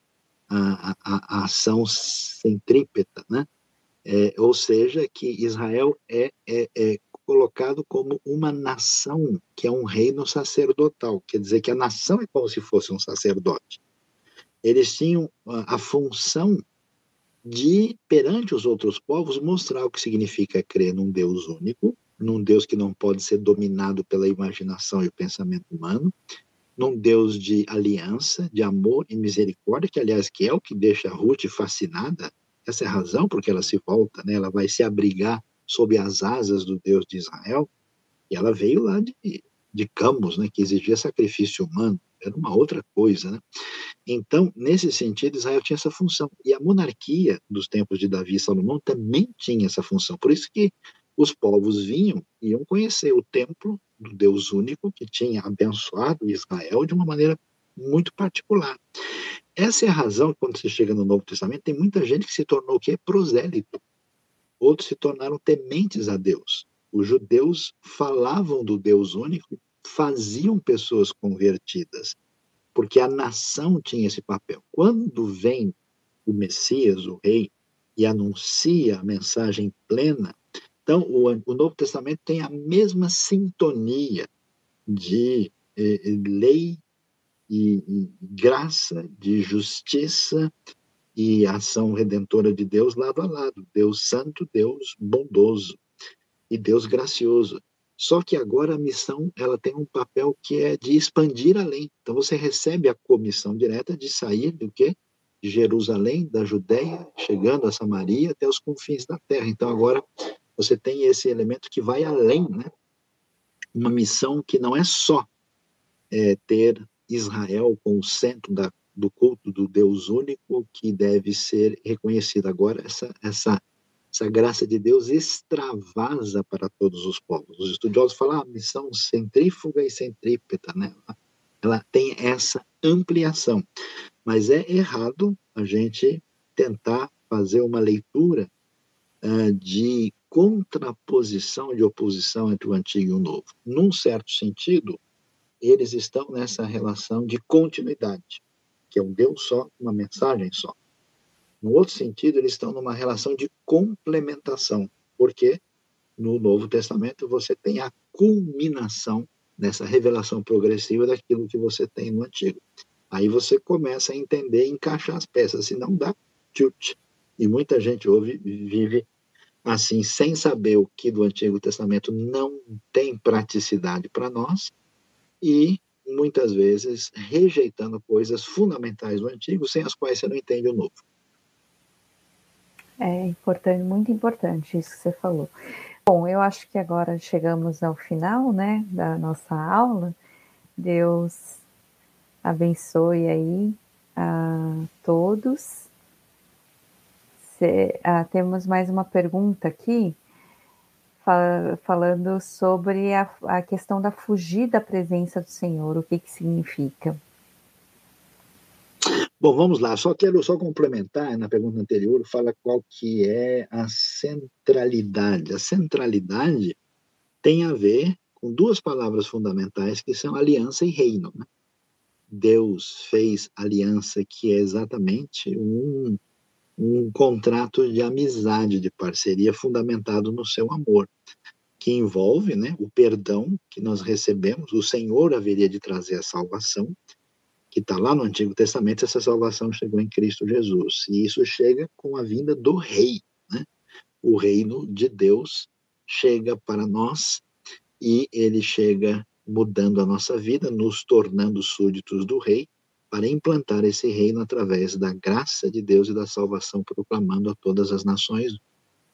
a, a, a ação centrípeta, né? É, ou seja, que Israel é, é, é, colocado como uma nação que é um reino sacerdotal, quer dizer que a nação é como se fosse um sacerdote. Eles tinham a, a função de, perante os outros povos, mostrar o que significa crer num Deus único, num Deus que não pode ser dominado pela imaginação e o pensamento humano, num Deus de aliança, de amor e misericórdia, que aliás que é o que deixa Ruth fascinada. Essa é a razão porque ela se volta, né? Ela vai se abrigar sob as asas do Deus de Israel. E ela veio lá de, de Camus, né? Que exigia sacrifício humano. Era uma outra coisa, né? Então, nesse sentido, Israel tinha essa função. E a monarquia dos tempos de Davi e Salomão também tinha essa função. Por isso que os povos vinham e iam conhecer o templo do Deus único que tinha abençoado Israel de uma maneira muito particular. Essa é a razão, quando você chega no Novo Testamento, tem muita gente que se tornou o quê? Prosélito. Outros se tornaram tementes a Deus. Os judeus falavam do Deus único, faziam pessoas convertidas, porque a nação tinha esse papel. Quando vem o Messias, o rei, e anuncia a mensagem plena, então, o, o Novo Testamento tem a mesma sintonia de eh, lei e, e, graça, de justiça e ação redentora de Deus lado a lado. Deus santo, Deus bondoso e Deus gracioso. Só que agora a missão ela tem um papel que é de expandir além. Então você recebe a comissão direta de sair do quê? De Jerusalém, da Judéia, chegando a Samaria até os confins da terra. Então agora você tem esse elemento que vai além, né? Uma missão que não é só é, ter Israel como centro da, do culto do Deus único que deve ser reconhecido. Agora, essa, essa, essa graça de Deus extravasa para todos os povos. Os estudiosos falam a ah, missão centrífuga e centrípeta, né? Ela tem essa ampliação. Mas é errado a gente tentar fazer uma leitura uh, de contraposição de oposição entre o antigo e o novo. Num certo sentido, eles estão nessa relação de continuidade, que é um Deus só, uma mensagem só. No outro sentido, eles estão numa relação de complementação, porque no Novo Testamento você tem a culminação dessa revelação progressiva daquilo que você tem no Antigo. Aí você começa a entender e encaixar as peças, se não dá, tchut. E muita gente ouve, vive assim, sem saber o que do Antigo Testamento não tem praticidade para nós e muitas vezes rejeitando coisas fundamentais do Antigo, sem as quais você não entende o Novo. É importante, muito importante isso que você falou. Bom, eu acho que agora chegamos ao final, né, da nossa aula. Deus abençoe aí a todos ah, temos mais uma pergunta aqui, falando sobre a, a, questão da fugir da presença do Senhor, o que, que significa? Bom, vamos lá, só quero só complementar, na pergunta anterior, fala qual que é a centralidade. A centralidade tem a ver com duas palavras fundamentais que são aliança e reino. Né? Deus fez aliança que é exatamente um um contrato de amizade, de parceria fundamentado no seu amor, que envolve né, o perdão que nós recebemos, o Senhor haveria de trazer a salvação, que está lá no Antigo Testamento, essa salvação chegou em Cristo Jesus, e isso chega com a vinda do Rei, né? o reino de Deus chega para nós, e ele chega mudando a nossa vida, nos tornando súditos do rei, para implantar esse reino através da graça de Deus e da salvação, proclamando a todas as nações,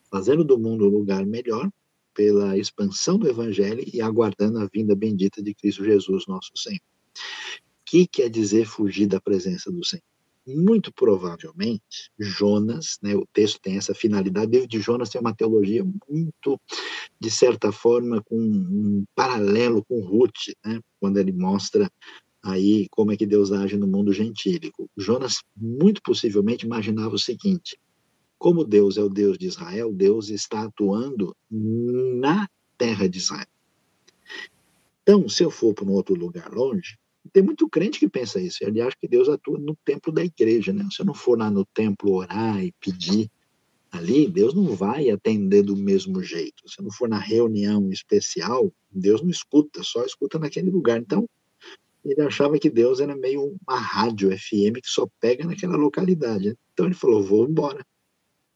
fazendo do mundo um lugar melhor pela expansão do evangelho e aguardando a vinda bendita de Cristo Jesus, nosso Senhor. O que quer dizer fugir da presença do Senhor? muito provavelmente, Jonas, né, o texto tem essa finalidade, o livro de Jonas tem uma teologia muito, de certa forma, com um paralelo com Ruth, né, quando ele mostra aí como é que Deus age no mundo gentílico. Jonas, muito possivelmente, imaginava o seguinte, como Deus é o Deus de Israel, Deus está atuando na terra de Israel. Então, se eu for para um outro lugar longe, tem muito crente que pensa isso. Ele acha que Deus atua no templo da igreja, né? Se eu não for lá no templo orar e pedir ali, Deus não vai atender do mesmo jeito. Se eu não for na reunião especial, Deus não escuta, só escuta naquele lugar. Então, ele achava que Deus era meio uma rádio FM que só pega naquela localidade. Então ele falou: vou embora.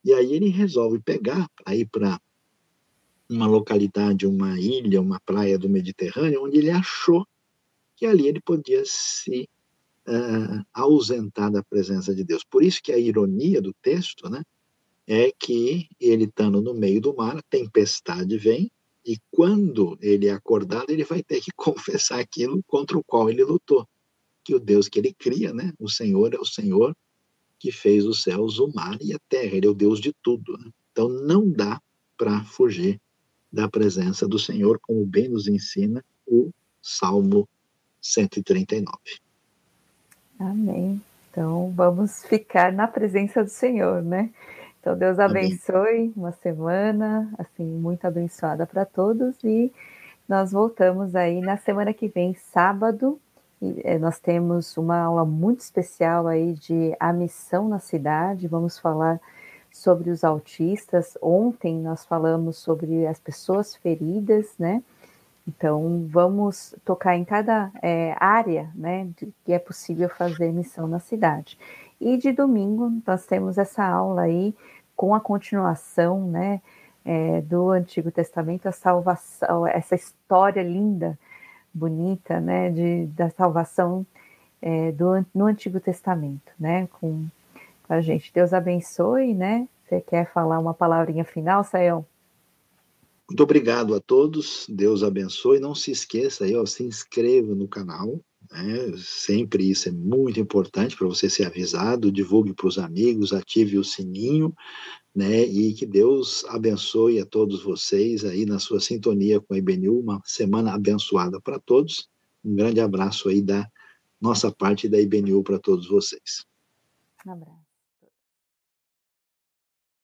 E aí ele resolve pegar para ir para uma localidade, uma ilha, uma praia do Mediterrâneo, onde ele achou que ali ele podia se uh, ausentar da presença de Deus. Por isso que a ironia do texto, né, é que ele estando no meio do mar, a tempestade vem, e quando ele é acordado, ele vai ter que confessar aquilo contra o qual ele lutou. Que o Deus que ele cria, né, o Senhor é o Senhor que fez os céus, o mar e a terra, ele é o Deus de tudo. Né? Então não dá para fugir da presença do Senhor, como bem nos ensina o Salmo 139. Amém. Então vamos ficar na presença do Senhor, né? Então Deus abençoe Amém. uma semana assim muito abençoada para todos e nós voltamos aí na semana que vem, sábado. E, eh, nós temos uma aula muito especial aí de a missão na cidade. Vamos falar sobre os autistas. Ontem nós falamos sobre as pessoas feridas, né? Então, vamos tocar em cada é, área né, de, que é possível fazer missão na cidade. E de domingo, nós temos essa aula aí com a continuação né, é, do Antigo Testamento, a salvação, essa história linda, bonita né, de, da salvação é, do, no Antigo Testamento, né, com, a gente. Deus abençoe, né? Você quer falar uma palavrinha final, Sayão? Muito obrigado a todos, Deus abençoe. Não se esqueça aí, ó, se inscreva no canal, né? sempre isso é muito importante para você ser avisado. Divulgue para os amigos, ative o sininho, né? E que Deus abençoe a todos vocês aí na sua sintonia com a IBNU. Uma semana abençoada para todos. Um grande abraço aí da nossa parte da IBNU para todos vocês. Um abraço.